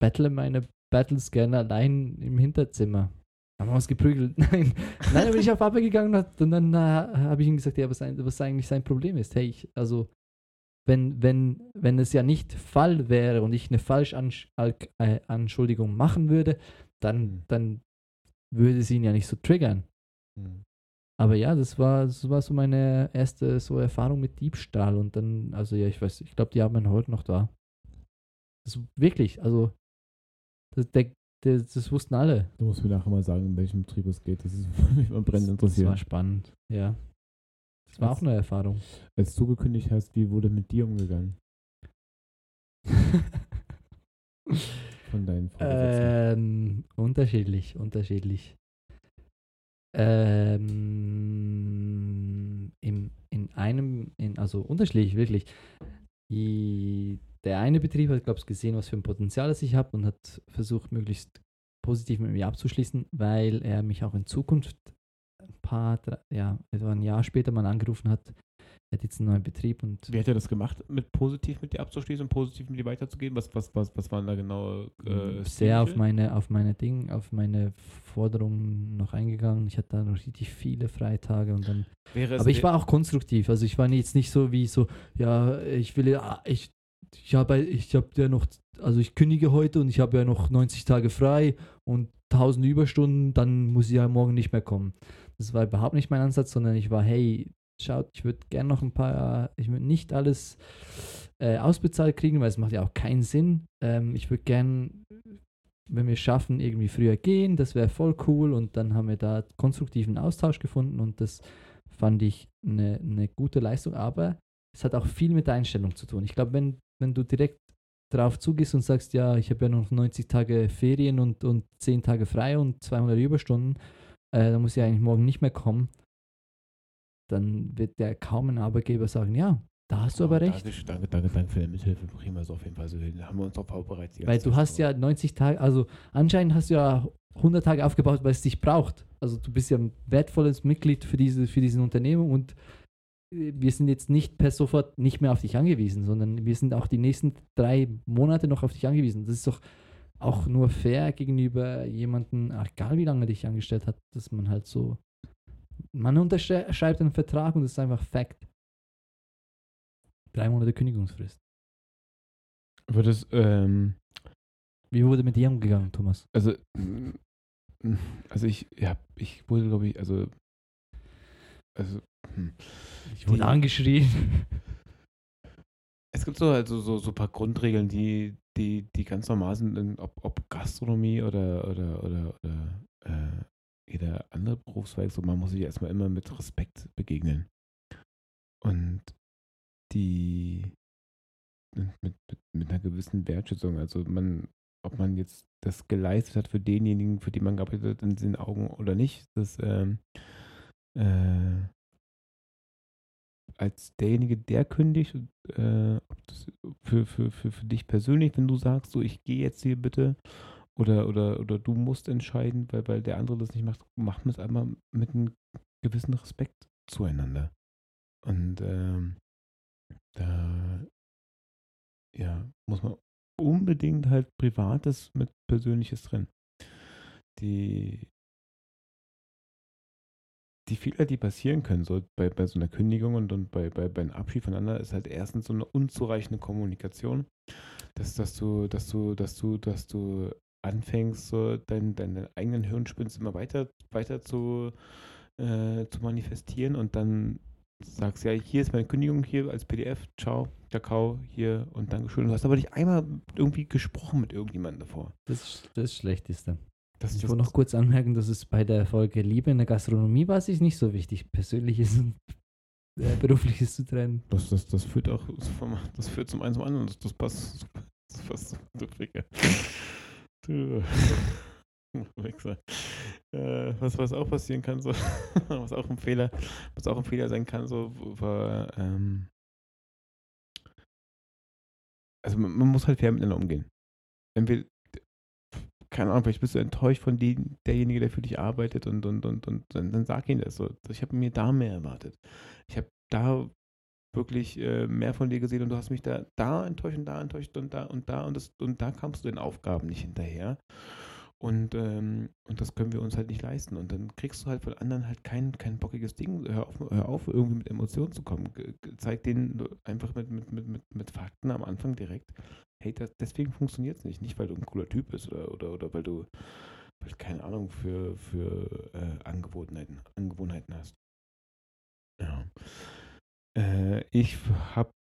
[SPEAKER 2] battle meine Battles gerne allein im Hinterzimmer. Haben wir uns geprügelt. [LAUGHS] Nein, nein, dann bin ich auf Arbeit gegangen und, dann äh, habe ich ihm gesagt, ja, was, was eigentlich sein Problem ist. Hey, ich, also wenn, wenn, wenn es ja nicht Fall wäre und ich eine Falschanschuldigung machen würde, dann,
[SPEAKER 1] Mhm.
[SPEAKER 2] dann würde es ihn ja nicht so triggern. Aber ja, das war, das war so meine erste so Erfahrung mit Diebstahl und dann, also ja, ich weiß, ich glaube, die haben ihn heute noch da. Das wirklich, also das, der, der, das wussten alle.
[SPEAKER 1] Du musst mir nachher mal sagen, in welchem Betrieb es geht. Das ist [LAUGHS] mich mal brennend
[SPEAKER 2] Das, das war
[SPEAKER 1] interessiert.
[SPEAKER 2] spannend, ja. Das war auch eine Erfahrung.
[SPEAKER 1] Als du gekündigt hast, wie wurde mit dir umgegangen? [LAUGHS] Von deinen Vorgesetzten?
[SPEAKER 2] ähm, unterschiedlich, unterschiedlich. Ähm, im, in einem, in, also unterschiedlich, wirklich. Die, der eine Betrieb hat, glaube ich, gesehen, was für ein Potenzial das ich habe und hat versucht, möglichst positiv mit mir abzuschließen, weil er mich auch in Zukunft ein paar, drei, ja, etwa ein Jahr später mal angerufen hat. Er hat jetzt einen neuen Betrieb und
[SPEAKER 1] Wie hat er das gemacht, mit positiv mit dir abzuschließen und positiv mit dir weiterzugeben? Was, was, was, was waren da genau äh,
[SPEAKER 2] sehr auf meine, auf meine Ding, auf meine Forderungen noch eingegangen. Ich hatte da noch richtig viele Freitage und dann. Aber ich war auch konstruktiv. Also ich war jetzt nicht so wie so, ja, ich will ja, ich, ich habe ich habe ja noch, also ich kündige heute und ich habe ja noch 90 Tage frei und 1000 Überstunden, dann muss ich ja morgen nicht mehr kommen. Das war überhaupt nicht mein Ansatz, sondern ich war, hey, schaut, ich würde gerne noch ein paar, ich würde nicht alles äh, ausbezahlt kriegen, weil es macht ja auch keinen Sinn. Ähm, ich würde gern, wenn wir es schaffen, irgendwie früher gehen, das wäre voll cool und dann haben wir da konstruktiven Austausch gefunden und das fand ich eine, eine gute Leistung, aber es hat auch viel mit der Einstellung zu tun. Ich glaube, wenn, wenn du direkt drauf zugehst und sagst, ja, ich habe ja noch 90 Tage Ferien und, und 10 Tage frei und 200 Überstunden, äh, dann muss ich eigentlich morgen nicht mehr kommen, dann wird der kaum ein Arbeitgeber sagen, ja, da hast du aber
[SPEAKER 1] Oh,
[SPEAKER 2] recht.
[SPEAKER 1] Danke, danke, danke, danke für deine Mithilfe. Wir es auf jeden Fall so. Da haben wir uns darauf vorbereitet.
[SPEAKER 2] Weil du
[SPEAKER 1] Zeit
[SPEAKER 2] hast ja 90 Tage, also anscheinend hast du ja 100 Tage aufgebaut, weil es dich braucht. Also du bist ja ein wertvolles Mitglied für diese, für diesen Unternehmen und wir sind jetzt nicht per sofort nicht mehr auf dich angewiesen, sondern wir sind auch die nächsten drei Monate noch auf dich angewiesen. Das ist doch auch nur fair gegenüber jemandem, egal wie lange er dich angestellt hat, dass man halt so, man unterschreibt einen Vertrag und das ist einfach Fact. Drei Monate Kündigungsfrist.
[SPEAKER 1] Wird es, ähm,
[SPEAKER 2] Wie wurde mit dir umgegangen, Thomas?
[SPEAKER 1] also, also ich, ja, ich wurde, glaube ich, also, also, hm.
[SPEAKER 2] Ich wurde
[SPEAKER 1] Die-
[SPEAKER 2] angeschrien.
[SPEAKER 1] Es gibt so also so, so ein paar Grundregeln, die, die, die ganz normal sind, in, ob, ob Gastronomie oder, oder, oder, oder äh, jeder andere Berufszweig. So, man muss sich erstmal immer mit Respekt begegnen. Und die mit, mit, mit einer gewissen Wertschätzung. Also man, ob man jetzt das geleistet hat für denjenigen, für die man gearbeitet hat, in den Augen oder nicht, das ähm, äh, als derjenige, der kündigt, äh, für, für, für, für dich persönlich, wenn du sagst, so ich gehe jetzt hier bitte, oder, oder, oder du musst entscheiden, weil, weil der andere das nicht macht, machen wir es einmal mit einem gewissen Respekt zueinander. Und ähm, da ja, muss man unbedingt halt Privates mit Persönliches drin. Die die Fehler, die passieren können, so bei, bei so einer Kündigung und, und bei, bei, bei einem Abschied voneinander, ist halt erstens so eine unzureichende Kommunikation, dass, dass du, dass du, dass du, dass du anfängst, so dein, deine eigenen Hirnspinns immer weiter, weiter zu, äh, zu manifestieren und dann sagst, ja, hier ist meine Kündigung, hier als PDF, ciao, Kakao, hier und Dankeschön. Du hast aber nicht einmal irgendwie gesprochen mit irgendjemandem davor.
[SPEAKER 2] Das ist das Schlechteste.
[SPEAKER 1] Das,
[SPEAKER 2] Ich wollte noch kurz anmerken, dass es bei der Folge Liebe in der Gastronomie war sich nicht so wichtig, persönliches und äh, berufliches zu trennen.
[SPEAKER 1] das, das, das führt auch das führt zum einen zum anderen. Das, das passt. Das passt du Ficker. [LAUGHS] Du. Wichser. Äh, was, was auch passieren kann, so, [LAUGHS] was auch ein Fehler, was auch ein Fehler sein kann, so war, ähm, also man, man muss halt fair miteinander umgehen. Wenn wir, keine Ahnung, vielleicht bist du enttäuscht von dem, derjenige, der für dich arbeitet und, und, und, und dann, dann sag ihm das so. Ich habe mir da mehr erwartet. Ich habe da wirklich äh, mehr von dir gesehen und du hast mich da, da enttäuscht und da enttäuscht und da und da und das und da kamst du den Aufgaben nicht hinterher. Und, ähm, und das können wir uns halt nicht leisten. Und dann kriegst du halt von anderen halt kein, kein bockiges Ding. Hör auf, hör auf, irgendwie mit Emotionen zu kommen. Ge- Zeig denen einfach mit, mit, mit, mit, mit Fakten am Anfang direkt. Hey, das, deswegen funktioniert es nicht. Nicht, weil du ein cooler Typ bist oder, oder, oder weil du, weil keine Ahnung für, für äh, Angewohnheiten, Angewohnheiten hast. Ja. Äh, ich habe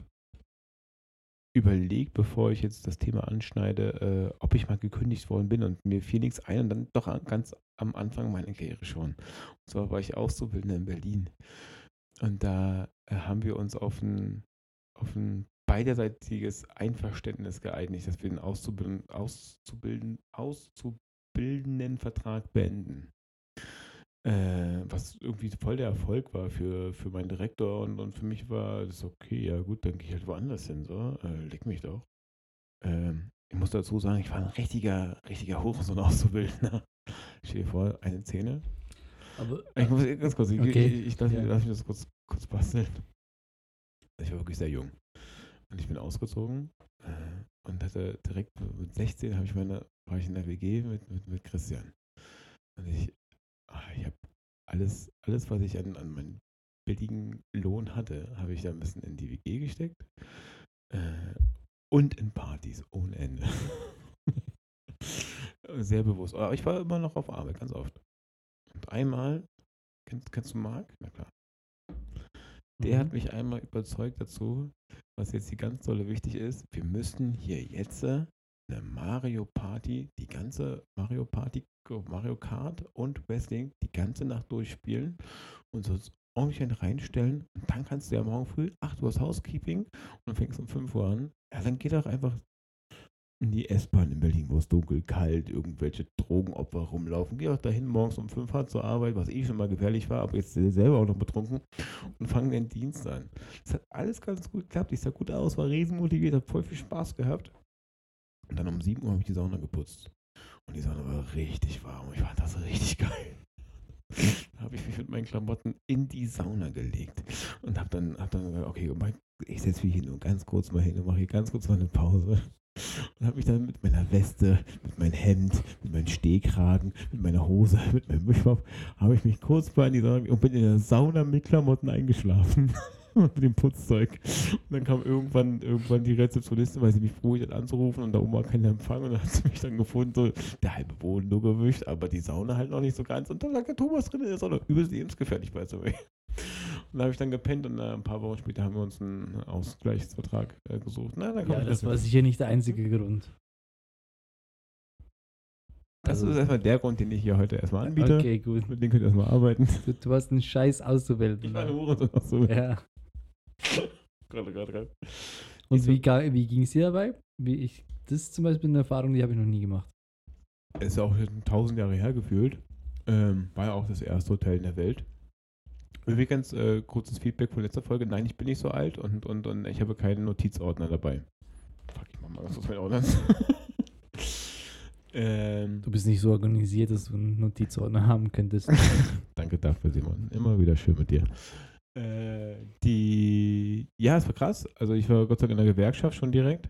[SPEAKER 1] überlegt, bevor ich jetzt das Thema anschneide, äh, ob ich mal gekündigt worden bin und mir fiel nichts ein und dann doch an, ganz am Anfang meiner Karriere schon. Und zwar war ich Auszubildender in Berlin. Und da äh, haben wir uns auf ein, auf ein beiderseitiges Einverständnis geeinigt, dass wir den Auszubilden, Auszubilden, Auszubildendenvertrag beenden. Äh, was irgendwie voll der Erfolg war für, für meinen Direktor und, und für mich war das okay, ja gut, dann gehe ich halt woanders hin, so, äh, leg mich doch. Ähm, ich muss dazu sagen, ich war ein richtiger, richtiger Hurensohn Auszubildender. [LAUGHS] Stell dir vor, eine Szene.
[SPEAKER 2] Aber
[SPEAKER 1] Ich muss ganz kurz, ich,
[SPEAKER 2] Okay.
[SPEAKER 1] ich, ich lass,
[SPEAKER 2] Ja.
[SPEAKER 1] mich, lass mich das kurz, kurz basteln. Ich war wirklich sehr jung. Und ich bin ausgezogen äh, und hatte direkt mit 16 habe ich meine, war ich in der WG mit, mit, mit Christian. Und ich, ich habe alles, alles, was ich an, an meinen billigen Lohn hatte, habe ich da ein bisschen in die WG gesteckt. Äh, und in Partys ohne Ende. [LAUGHS] Sehr bewusst. Aber ich war immer noch auf Arbeit, ganz oft. Und einmal, kennst, kennst du Marc? Na klar. Der
[SPEAKER 2] Mhm.
[SPEAKER 1] hat mich einmal überzeugt dazu, was jetzt hier ganz dolle wichtig ist. Wir müssen hier jetzt eine Mario Party, die ganze Mario Party, Mario Kart und Wrestling die ganze Nacht durchspielen und so ordentlich reinstellen. Und dann kannst du ja morgen früh, ach, du hast Housekeeping und fängst um 5 Uhr an. Ja, dann geh doch einfach in die S-Bahn in Berlin, wo es dunkel, kalt, irgendwelche Drogenopfer rumlaufen. Geh auch dahin morgens um 5 Uhr zur Arbeit, was eh schon mal gefährlich war, aber jetzt selber auch noch betrunken und fang den Dienst an. Das hat alles ganz gut geklappt. Ich sah gut aus, war riesenmotiviert, hab voll viel Spaß gehabt. Und dann um 7 Uhr habe ich die Sauna geputzt. Und die Sauna war richtig warm. Ich fand das richtig [LAUGHS] geil. Da habe ich mich mit meinen Klamotten in die Sauna gelegt und habe dann, hab dann gesagt, okay, ich setze mich hier nur ganz kurz mal hin und mache hier ganz kurz mal eine Pause. Und habe mich dann mit meiner Weste, mit meinem Hemd, mit meinem Stehkragen, mit meiner Hose, mit meinem Wischmopp, habe ich mich kurz mal in die Sauna und bin in der Sauna mit Klamotten eingeschlafen. [LAUGHS] [LAUGHS] mit dem Putzzeug. Und dann kam irgendwann, irgendwann die Rezeptionistin, weil sie mich froh hat anzurufen und da oben war kein Empfang und dann hat sie mich dann gefunden, so der halbe Boden nur gewischt, aber die Sauna halt noch nicht so ganz. Und dann lag der Thomas drin in der Sauna, übelst lebensgefährlich, by the way. Und da habe ich dann gepennt und äh, ein paar Wochen später haben wir uns einen Ausgleichsvertrag äh, gesucht. Na, dann
[SPEAKER 2] Ja, das war sicher nicht der einzige Grund.
[SPEAKER 1] Das
[SPEAKER 2] Also-
[SPEAKER 1] ist erstmal der Grund, den ich hier heute erstmal anbiete.
[SPEAKER 2] Okay, gut.
[SPEAKER 1] Mit dem könnt ihr erstmal arbeiten.
[SPEAKER 2] Du, du hast einen Scheiß auszuwählen.
[SPEAKER 1] Ich war eine auch so.
[SPEAKER 2] Ja. [LAUGHS]
[SPEAKER 1] Gerade, gerade, gerade.
[SPEAKER 2] Und
[SPEAKER 1] Ich
[SPEAKER 2] wie, wie ging es dir dabei? Wie ich, das ist zum Beispiel eine Erfahrung, die habe ich noch nie gemacht.
[SPEAKER 1] Ist ja auch schon tausend Jahre her gefühlt. Ähm, war ja auch das erste Hotel in der Welt. Übrigens, äh, kurzes Feedback von letzter Folge. Nein, ich bin nicht so alt und, und, und ich habe keinen Notizordner dabei. Fuck, ich mach mal was aus meinen Ordnern. ähm,
[SPEAKER 2] Du bist nicht so organisiert, dass du einen Notizordner haben könntest. [LAUGHS]
[SPEAKER 1] Danke dafür, Simon. Immer wieder schön mit dir. Äh, die, ja, es war krass. Also ich war Gott sei Dank in der Gewerkschaft schon direkt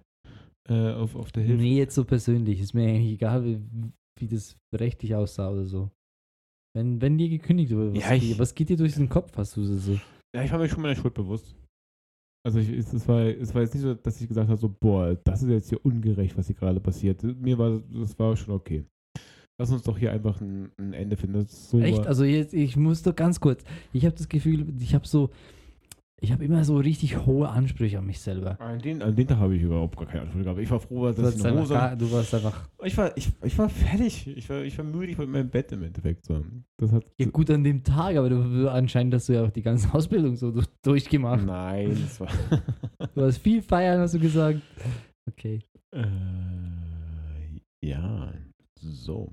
[SPEAKER 1] äh, auf, auf der Hilfe.
[SPEAKER 2] nee, jetzt so persönlich. Ist mir eigentlich egal, wie, wie das rechtlich aussah oder so. Wenn, wenn dir gekündigt wurde, was,
[SPEAKER 1] Ja, ich-
[SPEAKER 2] geht, was geht dir durch den Kopf? Hast du so?
[SPEAKER 1] Ja, ich war mir schon meiner Schuld bewusst. Also ich, es, es, war, es war jetzt nicht so, dass ich gesagt habe, so, boah, das ist jetzt hier ungerecht, was hier gerade passiert. Mir war das war schon okay. Lass uns doch hier einfach ein, ein Ende finden. Das so
[SPEAKER 2] Echt? Also jetzt, ich muss doch ganz kurz. Ich habe das Gefühl, ich habe so, ich habe immer so richtig hohe Ansprüche an mich selber.
[SPEAKER 1] An den, an den Tag habe ich überhaupt gar keine Ansprüche gehabt. Ich war froh, dass
[SPEAKER 2] Du,
[SPEAKER 1] ich
[SPEAKER 2] einfach
[SPEAKER 1] Hose
[SPEAKER 2] gar, du warst einfach.
[SPEAKER 1] ich war, ich, ich war fertig. Ich war, ich war müde, ich war in meinem Bett im Endeffekt. So. Das hat,
[SPEAKER 2] Ja, gut an dem Tag, aber du, anscheinend hast du ja auch die ganze [LAUGHS] Ausbildung so du- durchgemacht.
[SPEAKER 1] Nein, das war.
[SPEAKER 2] Du hast viel feiern, hast du gesagt. Okay,
[SPEAKER 1] äh, ja, so.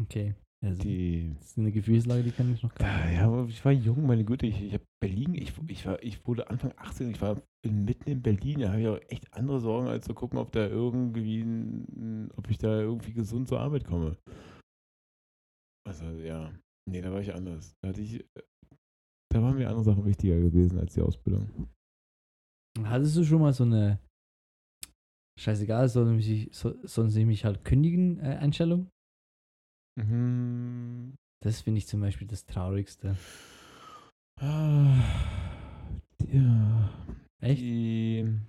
[SPEAKER 2] Okay. Also,
[SPEAKER 1] Die.
[SPEAKER 2] das ist eine Gefühlslage, die kann ich noch gar
[SPEAKER 1] Ja,
[SPEAKER 2] nicht.
[SPEAKER 1] ja, aber ich war jung, meine Güte. Ich, ich habe Berlin, ich, ich, war, ich wurde Anfang 18, ich war mitten in Berlin. Da habe ich auch echt andere Sorgen, als zu gucken, ob da irgendwie, ob ich da irgendwie gesund zur Arbeit komme. Also, ja. Nee, da war ich anders. Da hatte ich, da waren mir andere Sachen wichtiger gewesen als die Ausbildung.
[SPEAKER 2] Hattest du schon mal so eine Scheißegal, sollen sie, so, sollen sie mich halt kündigen, äh, Einstellung?
[SPEAKER 1] Mhm.
[SPEAKER 2] Das finde ich zum Beispiel das Traurigste.
[SPEAKER 1] Ah, ja.
[SPEAKER 2] Echt?
[SPEAKER 1] Die,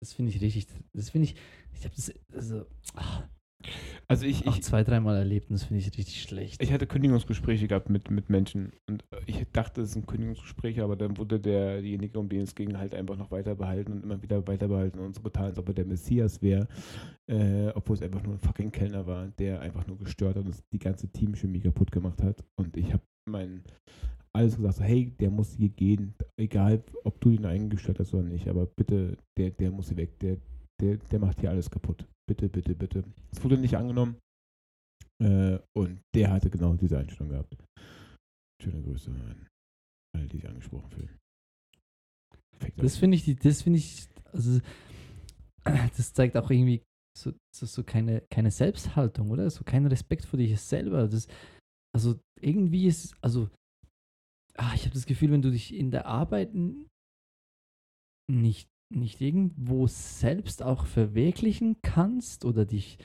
[SPEAKER 2] Das finde ich richtig. Das finde ich. Ich habe das also, ah,
[SPEAKER 1] also ich,
[SPEAKER 2] auch
[SPEAKER 1] ich,
[SPEAKER 2] zwei, dreimal erlebt und das finde ich richtig schlecht.
[SPEAKER 1] Ich hatte Kündigungsgespräche gehabt mit, mit Menschen und ich dachte, es sind Kündigungsgespräche, aber dann wurde der, derjenige, um den es ging, halt einfach noch weiter behalten und immer wieder weiter behalten und so getan, als ob er der Messias wäre, äh, obwohl es einfach nur ein fucking Kellner war, der einfach nur gestört hat und die ganze Teamchemie kaputt gemacht hat. Und ich habe mein alles gesagt, so, hey, der muss hier gehen, egal ob du ihn eingestellt hast oder nicht, aber bitte, der, der muss hier weg, der, der, der macht hier alles kaputt. Bitte, bitte, bitte. Es wurde nicht angenommen. Äh, und der hatte genau diese Einstellung gehabt. Schöne Grüße an alle, die sich angesprochen fühlen. Fickt
[SPEAKER 2] Das finde ich, das finde ich, also [CLEARS THROAT] das zeigt auch irgendwie so, so, so keine, keine Selbsthaltung, oder? So kein Respekt vor dich selber. Das, also irgendwie ist, also ah, ich habe das Gefühl, wenn du dich in der Arbeit nicht, nicht irgendwo selbst auch verwirklichen kannst oder dich,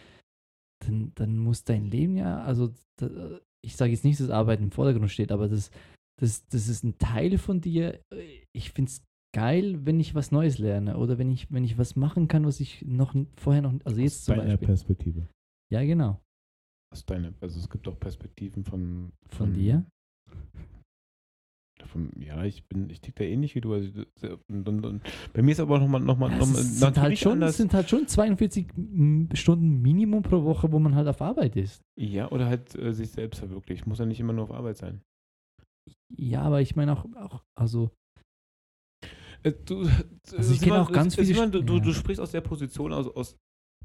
[SPEAKER 2] dann, dann muss dein Leben ja, also da, ich sage jetzt nicht, dass Arbeit im Vordergrund steht, aber das, das, das ist ein Teil von dir. Ich finde es geil, wenn ich was Neues lerne oder wenn ich, wenn ich was machen kann, was ich noch vorher noch, also jetzt
[SPEAKER 1] Aus
[SPEAKER 2] zum
[SPEAKER 1] deiner
[SPEAKER 2] Beispiel.
[SPEAKER 1] Perspektive.
[SPEAKER 2] Ja, genau.
[SPEAKER 1] Aus deiner, also es gibt auch Perspektiven von,
[SPEAKER 2] Von dir?
[SPEAKER 1] Ja, ich bin, ich tick da ähnlich wie du. Also, und, und, und, bei mir ist aber nochmal, noch mal,
[SPEAKER 2] Ja,
[SPEAKER 1] noch
[SPEAKER 2] es
[SPEAKER 1] mal,
[SPEAKER 2] ist- sind, halt schon,
[SPEAKER 1] anders.
[SPEAKER 2] sind halt schon 42 M- Stunden Minimum pro Woche, wo man halt auf Arbeit ist.
[SPEAKER 1] ja, oder halt äh, sich selbst verwirklicht. Muss ja nicht immer nur auf Arbeit sein.
[SPEAKER 2] Ja, aber ich meine auch, auch, also
[SPEAKER 1] Äh, du,
[SPEAKER 2] Also ich kenne auch ganz viele
[SPEAKER 1] Simon, du,
[SPEAKER 2] Sch-
[SPEAKER 1] du,
[SPEAKER 2] ja.
[SPEAKER 1] du sprichst aus der Position, aus, aus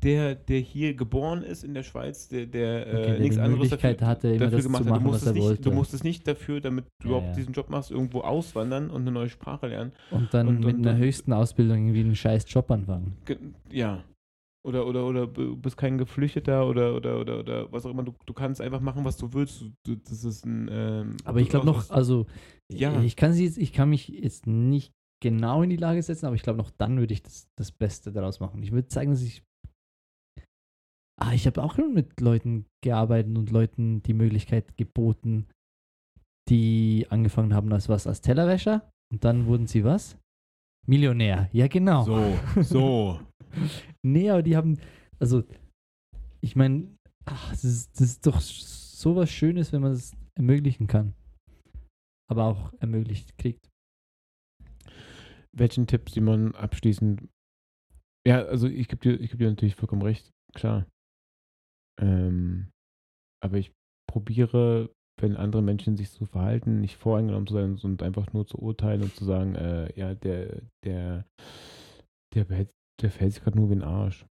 [SPEAKER 1] der, der hier geboren ist in der Schweiz, der, der, äh,
[SPEAKER 2] Okay, der
[SPEAKER 1] nichts
[SPEAKER 2] die
[SPEAKER 1] anderes
[SPEAKER 2] Möglichkeit hatte, zu
[SPEAKER 1] gemacht hat.
[SPEAKER 2] machen,
[SPEAKER 1] du
[SPEAKER 2] was
[SPEAKER 1] musstest
[SPEAKER 2] er
[SPEAKER 1] nicht. Du musstest nicht dafür, damit du
[SPEAKER 2] Ja,
[SPEAKER 1] überhaupt
[SPEAKER 2] ja.
[SPEAKER 1] diesen Job machst, irgendwo auswandern und eine neue Sprache lernen.
[SPEAKER 2] und dann
[SPEAKER 1] Und-
[SPEAKER 2] mit
[SPEAKER 1] und-
[SPEAKER 2] einer
[SPEAKER 1] und-
[SPEAKER 2] höchsten Ausbildung irgendwie einen scheiß Job anfangen.
[SPEAKER 1] Ge ja. Oder, oder, oder du bist kein Geflüchteter oder, oder, oder, oder was auch immer. Du, du kannst einfach machen, was du willst. Du, du, das ist ein. Ähm,
[SPEAKER 2] Aber ich glaube
[SPEAKER 1] du-
[SPEAKER 2] noch, also
[SPEAKER 1] Ja.
[SPEAKER 2] ich kann sie jetzt, ich kann mich jetzt nicht genau in die Lage setzen, aber ich glaube noch dann würde ich das, das Beste daraus machen. Ich würde sagen, dass ich Ah, ich habe auch schon mit Leuten gearbeitet und Leuten die Möglichkeit geboten, die angefangen haben als was, als Tellerwäscher und dann wurden sie was? Millionär. Ja, genau.
[SPEAKER 1] So, so. [LAUGHS]
[SPEAKER 2] Nee, aber die haben, also, ich meine, das ist, das ist doch so was Schönes, wenn man es ermöglichen kann. Aber auch ermöglicht kriegt.
[SPEAKER 1] Welchen Tipp, Simon, abschließend? Ja, also ich gebe dir, ich geb dir natürlich vollkommen recht, klar. Ähm, aber ich probiere, wenn andere Menschen sich so verhalten, nicht voreingenommen zu sein und einfach nur zu urteilen und zu sagen, äh, ja, der, der, der, behält- der verhält sich gerade nur wie ein Arsch.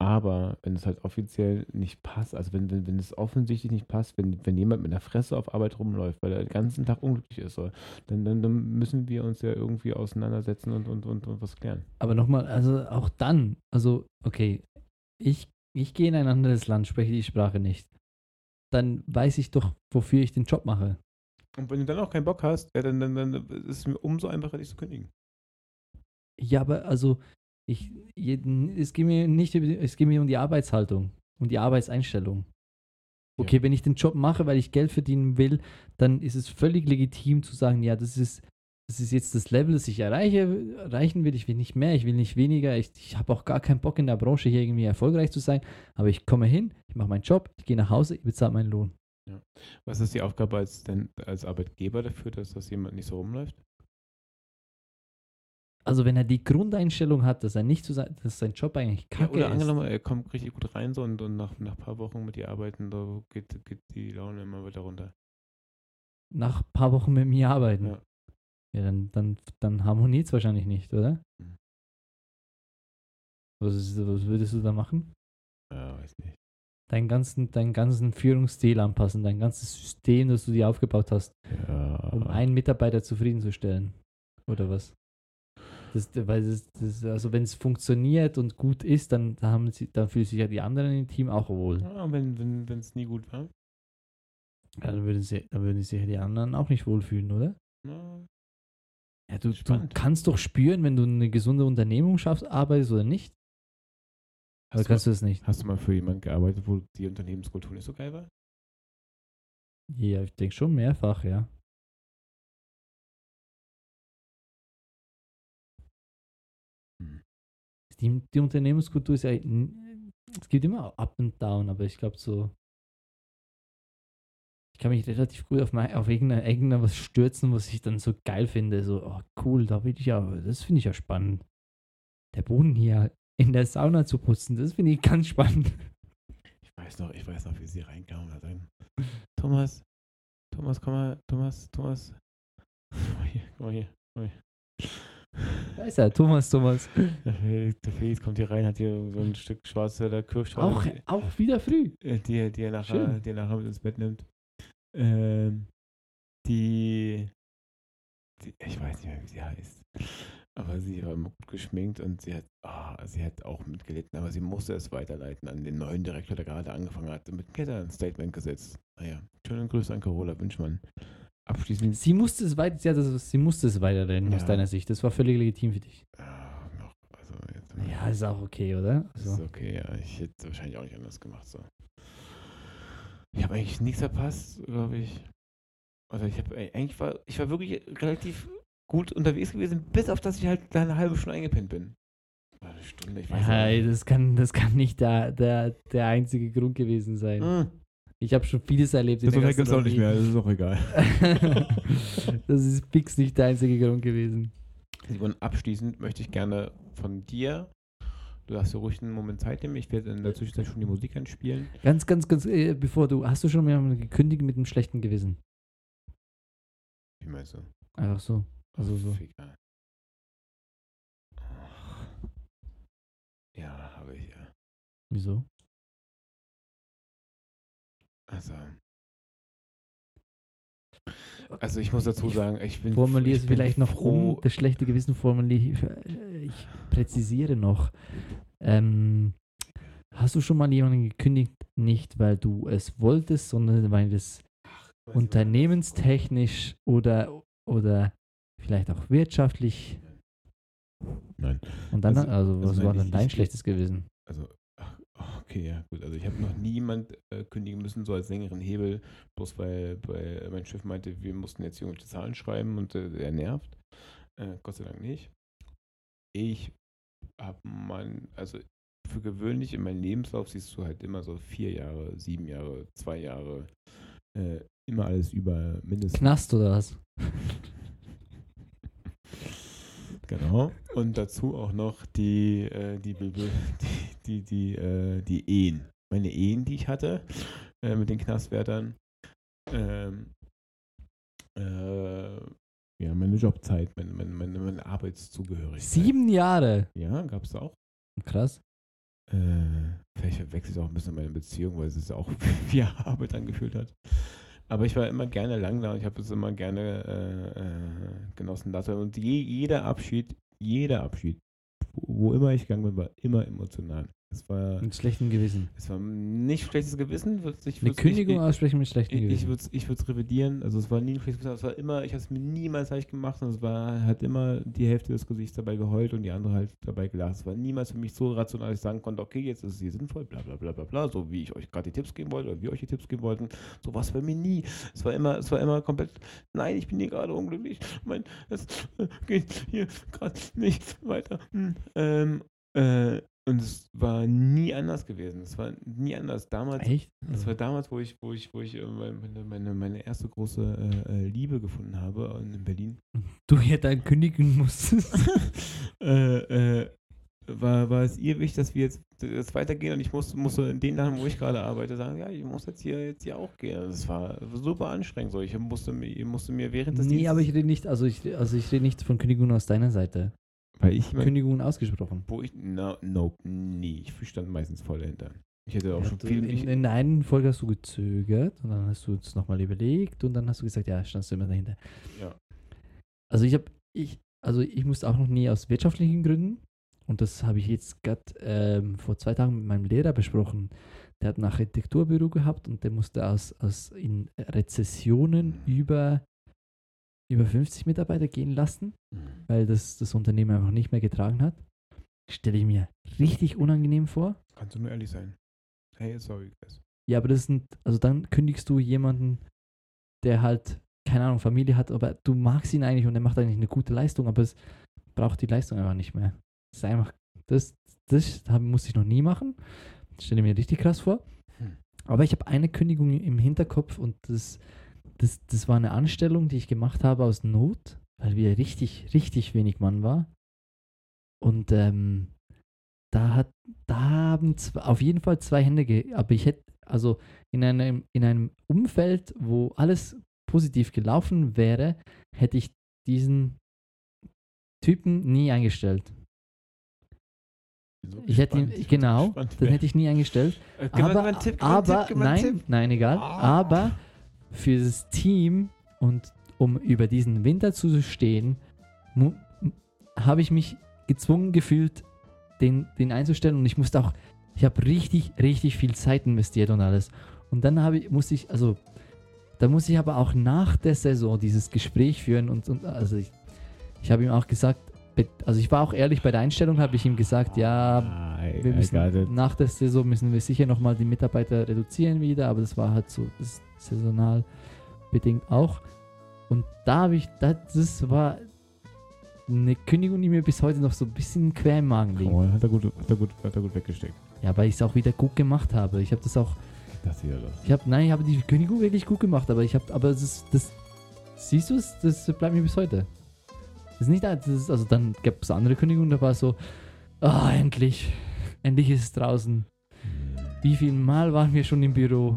[SPEAKER 1] Aber wenn es halt offiziell nicht passt, also wenn, wenn, wenn es offensichtlich nicht passt, wenn, wenn jemand mit einer Fresse auf Arbeit rumläuft, weil er den ganzen Tag unglücklich ist, so, dann, dann, dann müssen wir uns ja irgendwie auseinandersetzen und, und, und, und was klären.
[SPEAKER 2] Aber nochmal, also auch dann, also, okay, ich, ich gehe in ein anderes Land, spreche die Sprache nicht. Dann weiß ich doch, wofür ich den Job mache.
[SPEAKER 1] Und wenn du dann auch keinen Bock hast, ja, dann, dann, dann ist es mir umso einfacher, dich zu kündigen.
[SPEAKER 2] Ja, aber also, ich, es geht mir nicht es geht mir um die Arbeitshaltung, um die Arbeitseinstellung. Okay,
[SPEAKER 1] Ja.
[SPEAKER 2] wenn ich den Job mache, weil ich Geld verdienen will, dann ist es völlig legitim zu sagen, ja, das ist, das ist jetzt das Level, das ich erreiche, erreichen will. Ich will nicht mehr, ich will nicht weniger. Ich, ich habe auch gar keinen Bock in der Branche hier irgendwie erfolgreich zu sein. Aber ich komme hin, ich mache meinen Job, ich gehe nach Hause, ich bezahle meinen Lohn.
[SPEAKER 1] Was ist die Aufgabe als, denn, als Arbeitgeber dafür, dass das jemand nicht so rumläuft?
[SPEAKER 2] Also wenn er die Grundeinstellung hat, dass er nicht zu sein, dass sein Job eigentlich
[SPEAKER 1] Ja,
[SPEAKER 2] kacke
[SPEAKER 1] oder
[SPEAKER 2] ist.
[SPEAKER 1] angenommen, er kommt richtig gut rein so und, und nach, nach ein paar Wochen mit dir arbeiten, da geht, geht die Laune immer wieder runter.
[SPEAKER 2] Nach ein paar Wochen mit mir arbeiten.
[SPEAKER 1] Ja.
[SPEAKER 2] Ja, dann, dann, dann harmoniert es wahrscheinlich nicht, oder?
[SPEAKER 1] Mhm.
[SPEAKER 2] Was, ist, was würdest du da machen?
[SPEAKER 1] Ja, weiß nicht.
[SPEAKER 2] Deinen ganzen, deinen ganzen Führungsstil anpassen, dein ganzes System, das du dir aufgebaut hast,
[SPEAKER 1] Ja.
[SPEAKER 2] um einen Mitarbeiter zufriedenzustellen. Oder was? Das, weil das, das, also wenn es funktioniert und gut ist, dann, dann, haben sie, dann fühlen sich ja die anderen im Team auch wohl.
[SPEAKER 1] Ja, wenn es nie gut war.
[SPEAKER 2] Ja, dann würden, sie, dann würden sich ja die anderen auch nicht wohlfühlen, oder?
[SPEAKER 1] Ja,
[SPEAKER 2] Ja, du, du kannst doch spüren, wenn du eine gesunde Unternehmung schaffst, arbeitest oder nicht. Oder
[SPEAKER 1] Hast, du
[SPEAKER 2] kannst
[SPEAKER 1] mal,
[SPEAKER 2] du das nicht?
[SPEAKER 1] hast du mal für jemanden gearbeitet, wo die Unternehmenskultur nicht so geil war?
[SPEAKER 2] Ja, ich denke schon mehrfach, ja.
[SPEAKER 1] Hm.
[SPEAKER 2] Die, die Unternehmenskultur ist ja, es gibt immer Up und Down, aber ich glaube so, ich kann mich relativ gut auf, mein, auf irgendein, irgendein was stürzen, was ich dann so geil finde. So, oh cool, da will ich ja, das finde ich ja spannend. Der Boden hier in der Sauna zu putzen, das finde ich ganz spannend.
[SPEAKER 1] Ich weiß noch, ich weiß noch, wie sie reinkamen da drin. Thomas, Thomas, komm mal, Thomas, Thomas. Komm mal hier, komm mal hier. Komm mal hier.
[SPEAKER 2] Da ist er, Thomas, Thomas.
[SPEAKER 1] Der Felix, kommt hier rein, hat hier so ein Stück schwarze Kirschtorte,
[SPEAKER 2] Auch, auch wieder früh.
[SPEAKER 1] die, die, er nachher,
[SPEAKER 2] Schön.
[SPEAKER 1] die er nachher mit ins Bett nimmt. Ähm, die, die, ich weiß nicht mehr, wie sie heißt. Aber sie war gut geschminkt und sie hat, ah, sie hat auch mitgelitten, aber sie musste es weiterleiten an den neuen Direktor, der gerade angefangen hat, mit Ketter ein Statement gesetzt. Naja, schönen Grüße an Carola Wünschmann. Abschließend,
[SPEAKER 2] Sie musste es weiter, sie, das, sie musste es weiterrennen aus
[SPEAKER 1] Ja.
[SPEAKER 2] deiner Sicht. Das war völlig legitim für dich.
[SPEAKER 1] ah, also jetzt,
[SPEAKER 2] Ja, ist auch okay, oder? Also,
[SPEAKER 1] ist okay, ja. Ich hätte wahrscheinlich auch nicht anders gemacht. So. Ich habe eigentlich nichts verpasst, glaube ich. Also ich habe eigentlich war, ich war wirklich relativ gut unterwegs gewesen, bis auf dass ich halt da eine halbe Stunde eingepennt bin. Eine Stunde, ich weiß
[SPEAKER 2] ja,
[SPEAKER 1] nicht.
[SPEAKER 2] das kann, das kann nicht der, der, der einzige Grund gewesen sein.
[SPEAKER 1] Hm,
[SPEAKER 2] Ich habe schon vieles erlebt.
[SPEAKER 1] das
[SPEAKER 2] der
[SPEAKER 1] gibt's auch nicht mehr, das ist auch egal. [LAUGHS]
[SPEAKER 2] Das ist fix nicht der einzige Grund gewesen.
[SPEAKER 1] Simon, abschließend möchte ich gerne von dir, du darfst dir ruhig einen Moment Zeit nehmen, ich werde in der Zwischenzeit schon die Musik einspielen.
[SPEAKER 2] Ganz, ganz, ganz, äh, bevor du, hast du schon mal gekündigt mit einem schlechten Gewissen?
[SPEAKER 1] Wie meinst du?
[SPEAKER 2] Einfach so. Also so.
[SPEAKER 1] Ficker. Ja, habe ich ja.
[SPEAKER 2] Wieso?
[SPEAKER 1] Also. Also ich muss dazu sagen, ich bin
[SPEAKER 2] Formuliere es vielleicht noch
[SPEAKER 1] froh.
[SPEAKER 2] um. Das schlechte Gewissen formuliere ich, ich präzisiere noch. Ähm, hast du schon mal jemanden gekündigt, nicht weil du es wolltest, sondern weil es unternehmenstechnisch oder, oder vielleicht auch wirtschaftlich.
[SPEAKER 1] Nein.
[SPEAKER 2] Und dann,
[SPEAKER 1] Also-
[SPEAKER 2] also,
[SPEAKER 1] also
[SPEAKER 2] was
[SPEAKER 1] nein,
[SPEAKER 2] war dann dein
[SPEAKER 1] ich-
[SPEAKER 2] schlechtes Gewissen?
[SPEAKER 1] Also, okay, ja, gut. Also ich habe noch niemand äh, kündigen müssen, so als längeren Hebel, bloß weil, weil mein Chef meinte, wir mussten jetzt irgendwelche Zahlen schreiben und äh, er nervt. Äh, Gott sei Dank nicht. Ich habe mein, also für gewöhnlich in meinem Lebenslauf siehst du halt immer so vier Jahre, sieben Jahre, zwei Jahre, äh, immer alles über mindestens
[SPEAKER 2] Knast oder was?
[SPEAKER 1] Genau. Und dazu auch noch die, äh, die, die, die, die, die, äh, die Ehen. Meine Ehen, die ich hatte äh, mit den Knastwärtern. Ähm, äh, ja, meine Jobzeit, meine, meine, meine, meine Arbeitszugehörigkeit.
[SPEAKER 2] Sieben Jahre.
[SPEAKER 1] Ja, gab es auch.
[SPEAKER 2] Krass.
[SPEAKER 1] Äh, vielleicht verwechselt es auch ein bisschen meine Beziehung, weil es sich auch [LAUGHS] wie Arbeit angefühlt hat. Aber ich war immer gerne lang da und ich habe es immer gerne äh, äh, genossen. Das und je, jeder Abschied, jeder Abschied, wo immer ich gegangen bin, war immer emotional. Es war,
[SPEAKER 2] Mit schlechtem Gewissen.
[SPEAKER 1] es war nicht schlechtes Gewissen. Ich
[SPEAKER 2] Eine Kündigung
[SPEAKER 1] ich,
[SPEAKER 2] aussprechen mit schlechtem
[SPEAKER 1] ich, ich
[SPEAKER 2] Gewissen.
[SPEAKER 1] würde es ich würd's revidieren. Also es war nie ein schlechtes Gewissen. Es war immer, ich habe es mir niemals leicht gemacht und es war, hat immer die Hälfte des Gesichts dabei geheult und die andere halt dabei gelacht. Es war niemals für mich so rational, dass ich sagen konnte, okay, jetzt ist es hier sinnvoll, bla bla bla bla bla, so wie ich euch gerade die Tipps geben wollte oder wir euch die Tipps geben wollten. So war es bei mir nie. Es war immer, es war immer komplett, nein, ich bin hier gerade unglücklich. Mein, es äh, geht hier gerade nicht weiter. Hm, ähm, äh, und es war nie anders gewesen. Es war nie anders. Damals,
[SPEAKER 2] Echt?
[SPEAKER 1] das war damals, wo ich, wo ich, wo ich äh, meine, meine, meine erste große äh, äh, Liebe gefunden habe in Berlin.
[SPEAKER 2] du hier dann kündigen musstest. [LAUGHS]
[SPEAKER 1] äh, äh, war, war es ihr wichtig, dass wir jetzt, jetzt weitergehen und ich musste, musste in den Laden, wo ich gerade arbeite, sagen, ja, ich muss jetzt hier, jetzt hier auch gehen. Das war super anstrengend so. Ich musste, mir- ich musste mir während des
[SPEAKER 2] nee,
[SPEAKER 1] Dienstes-
[SPEAKER 2] aber ich rede nicht, also ich, also ich rede nicht von Kündigungen aus deiner Seite.
[SPEAKER 1] Weil ich,
[SPEAKER 2] Kündigungen ausgesprochen.
[SPEAKER 1] wo ich, no, no, nie. Ich stand meistens voll dahinter. Ich hätte auch
[SPEAKER 2] Ja,
[SPEAKER 1] schon viel,
[SPEAKER 2] in, in der einen Folge hast du gezögert und dann hast du es nochmal überlegt und dann hast du gesagt, ja, standst du immer dahinter.
[SPEAKER 1] Ja.
[SPEAKER 2] Also ich habe, ich, also ich musste auch noch nie aus wirtschaftlichen Gründen und das habe ich jetzt gerade ähm, vor zwei Tagen mit meinem Lehrer besprochen. Der hat ein Architekturbüro gehabt und der musste aus, aus in Rezessionen über, über 50 Mitarbeiter gehen lassen, weil das das Unternehmen einfach nicht mehr getragen hat. Stelle ich mir richtig unangenehm vor.
[SPEAKER 1] Kannst du nur ehrlich sein. Hey, sorry, guys.
[SPEAKER 2] Ja, aber das sind, also dann kündigst du jemanden, der halt, keine Ahnung, Familie hat, aber du magst ihn eigentlich und er macht eigentlich eine gute Leistung, aber es braucht die Leistung einfach nicht mehr. Das ist einfach, das, das musste ich noch nie machen. Stelle ich mir richtig krass vor.
[SPEAKER 1] Hm.
[SPEAKER 2] Aber ich habe eine Kündigung im Hinterkopf und das, das, das war eine Anstellung, die ich gemacht habe aus Not, weil wir richtig, richtig wenig Mann war. Und ähm, da hat, da haben zw- auf jeden Fall zwei Hände, ge aber ich hätte, also in einem, in einem Umfeld, wo alles positiv gelaufen wäre, hätte ich diesen Typen nie eingestellt.
[SPEAKER 1] So
[SPEAKER 2] Ich hätte ihn, genau,
[SPEAKER 1] gespannt,
[SPEAKER 2] den
[SPEAKER 1] wer-
[SPEAKER 2] hätte ich nie eingestellt.
[SPEAKER 1] Äh,
[SPEAKER 2] Aber,
[SPEAKER 1] Tipp,
[SPEAKER 2] aber
[SPEAKER 1] Tipp, einen
[SPEAKER 2] nein,
[SPEAKER 1] Tipp.
[SPEAKER 2] nein, egal.
[SPEAKER 1] Ah.
[SPEAKER 2] Aber für das Team und um über diesen Winter zu stehen, habe ich mich gezwungen gefühlt, den, den einzustellen und ich musste auch, ich habe richtig, richtig viel Zeit investiert und alles. Und dann habe ich, musste ich, also, da muss ich aber auch nach der Saison dieses Gespräch führen und, und also ich, ich habe ihm auch gesagt, also ich war auch ehrlich bei der Einstellung, habe ich ihm gesagt, ja,
[SPEAKER 1] Ey,
[SPEAKER 2] wir müssen, nach der Saison müssen wir sicher nochmal die Mitarbeiter reduzieren wieder, aber das war halt so saisonal bedingt auch. Und da habe ich, das, das war eine Kündigung, die mir bis heute noch so ein bisschen quer im Magen liegt.
[SPEAKER 1] Oh, hat er gut, hat er gut, hat er gut weggesteckt.
[SPEAKER 2] Ja, weil ich es auch wieder gut gemacht habe. Ich habe das auch,
[SPEAKER 1] Das hier das.
[SPEAKER 2] ich habe, nein, ich habe die Kündigung wirklich gut gemacht, aber ich habe, aber das, das, siehst du es, das bleibt mir bis heute. Das ist nicht, das ist, also dann gab es andere Kündigungen, da war es so, ah, endlich, endlich ist es draußen. Wie viel Mal waren wir schon im Büro?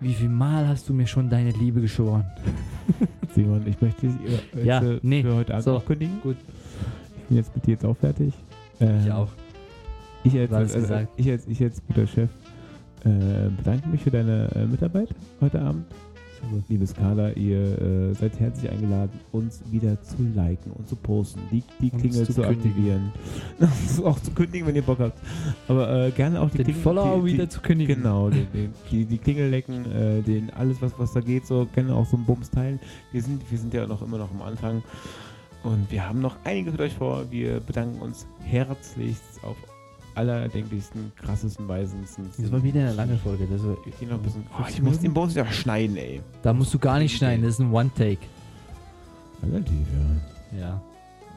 [SPEAKER 2] Wie viel Mal hast du mir schon deine Liebe geschworen? [LAUGHS]
[SPEAKER 1] Simon, ich möchte dich jetzt,
[SPEAKER 2] Ja, nee,
[SPEAKER 1] für heute Abend
[SPEAKER 2] so,
[SPEAKER 1] aufkündigen.
[SPEAKER 2] gut.
[SPEAKER 1] Ich bin jetzt mit dir jetzt auch fertig. Ähm, Ich als,
[SPEAKER 2] Du hast
[SPEAKER 1] als,
[SPEAKER 2] gesagt.
[SPEAKER 1] ich als, ich als guter Chef äh, bedanke mich für deine äh, Mitarbeit heute Abend. Liebes Carla, ihr äh, seid herzlich eingeladen, uns wieder zu liken und zu posten, die, die Klingel
[SPEAKER 2] zu
[SPEAKER 1] zu, aktivieren. [LAUGHS] auch zu kündigen, wenn ihr Bock habt. Aber äh, gerne auch die
[SPEAKER 2] Den
[SPEAKER 1] Klingel-
[SPEAKER 2] Follower
[SPEAKER 1] die,
[SPEAKER 2] wieder
[SPEAKER 1] die,
[SPEAKER 2] zu kündigen.
[SPEAKER 1] Genau, den, den, die, die Klingel lecken, [LAUGHS] äh, den alles, was, was da geht, so gerne auch so einen Bums teilen. Wir sind, wir sind ja noch immer noch am Anfang und wir haben noch einiges mit euch vor. Wir bedanken uns herzlichst auf allerdenklichsten, krassesten, weisesten.
[SPEAKER 2] Das war wieder eine lange Folge. Das war,
[SPEAKER 1] gehen noch ein bisschen. Oh,
[SPEAKER 2] 50
[SPEAKER 1] ich muss den Bums ja schneiden, ey.
[SPEAKER 2] da musst du gar nicht schneiden, das ist ein One-Take.
[SPEAKER 1] Relativ, ja.
[SPEAKER 2] Ja.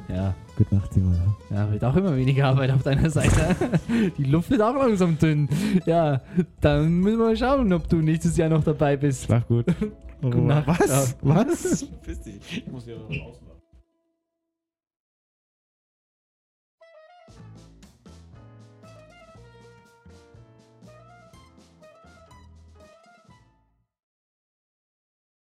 [SPEAKER 2] Ja.
[SPEAKER 1] Gute Nacht, Simon.
[SPEAKER 2] Ja, wird auch immer weniger Arbeit auf deiner Seite. [LAUGHS] Die Luft wird auch langsam dünn. Ja, dann müssen wir mal schauen, ob du nächstes Jahr noch dabei bist.
[SPEAKER 1] Schlaf gut. [LAUGHS]
[SPEAKER 2] Gute Nacht.
[SPEAKER 1] Was?
[SPEAKER 2] Ja.
[SPEAKER 1] Was? [LAUGHS] Ich muss hier raus.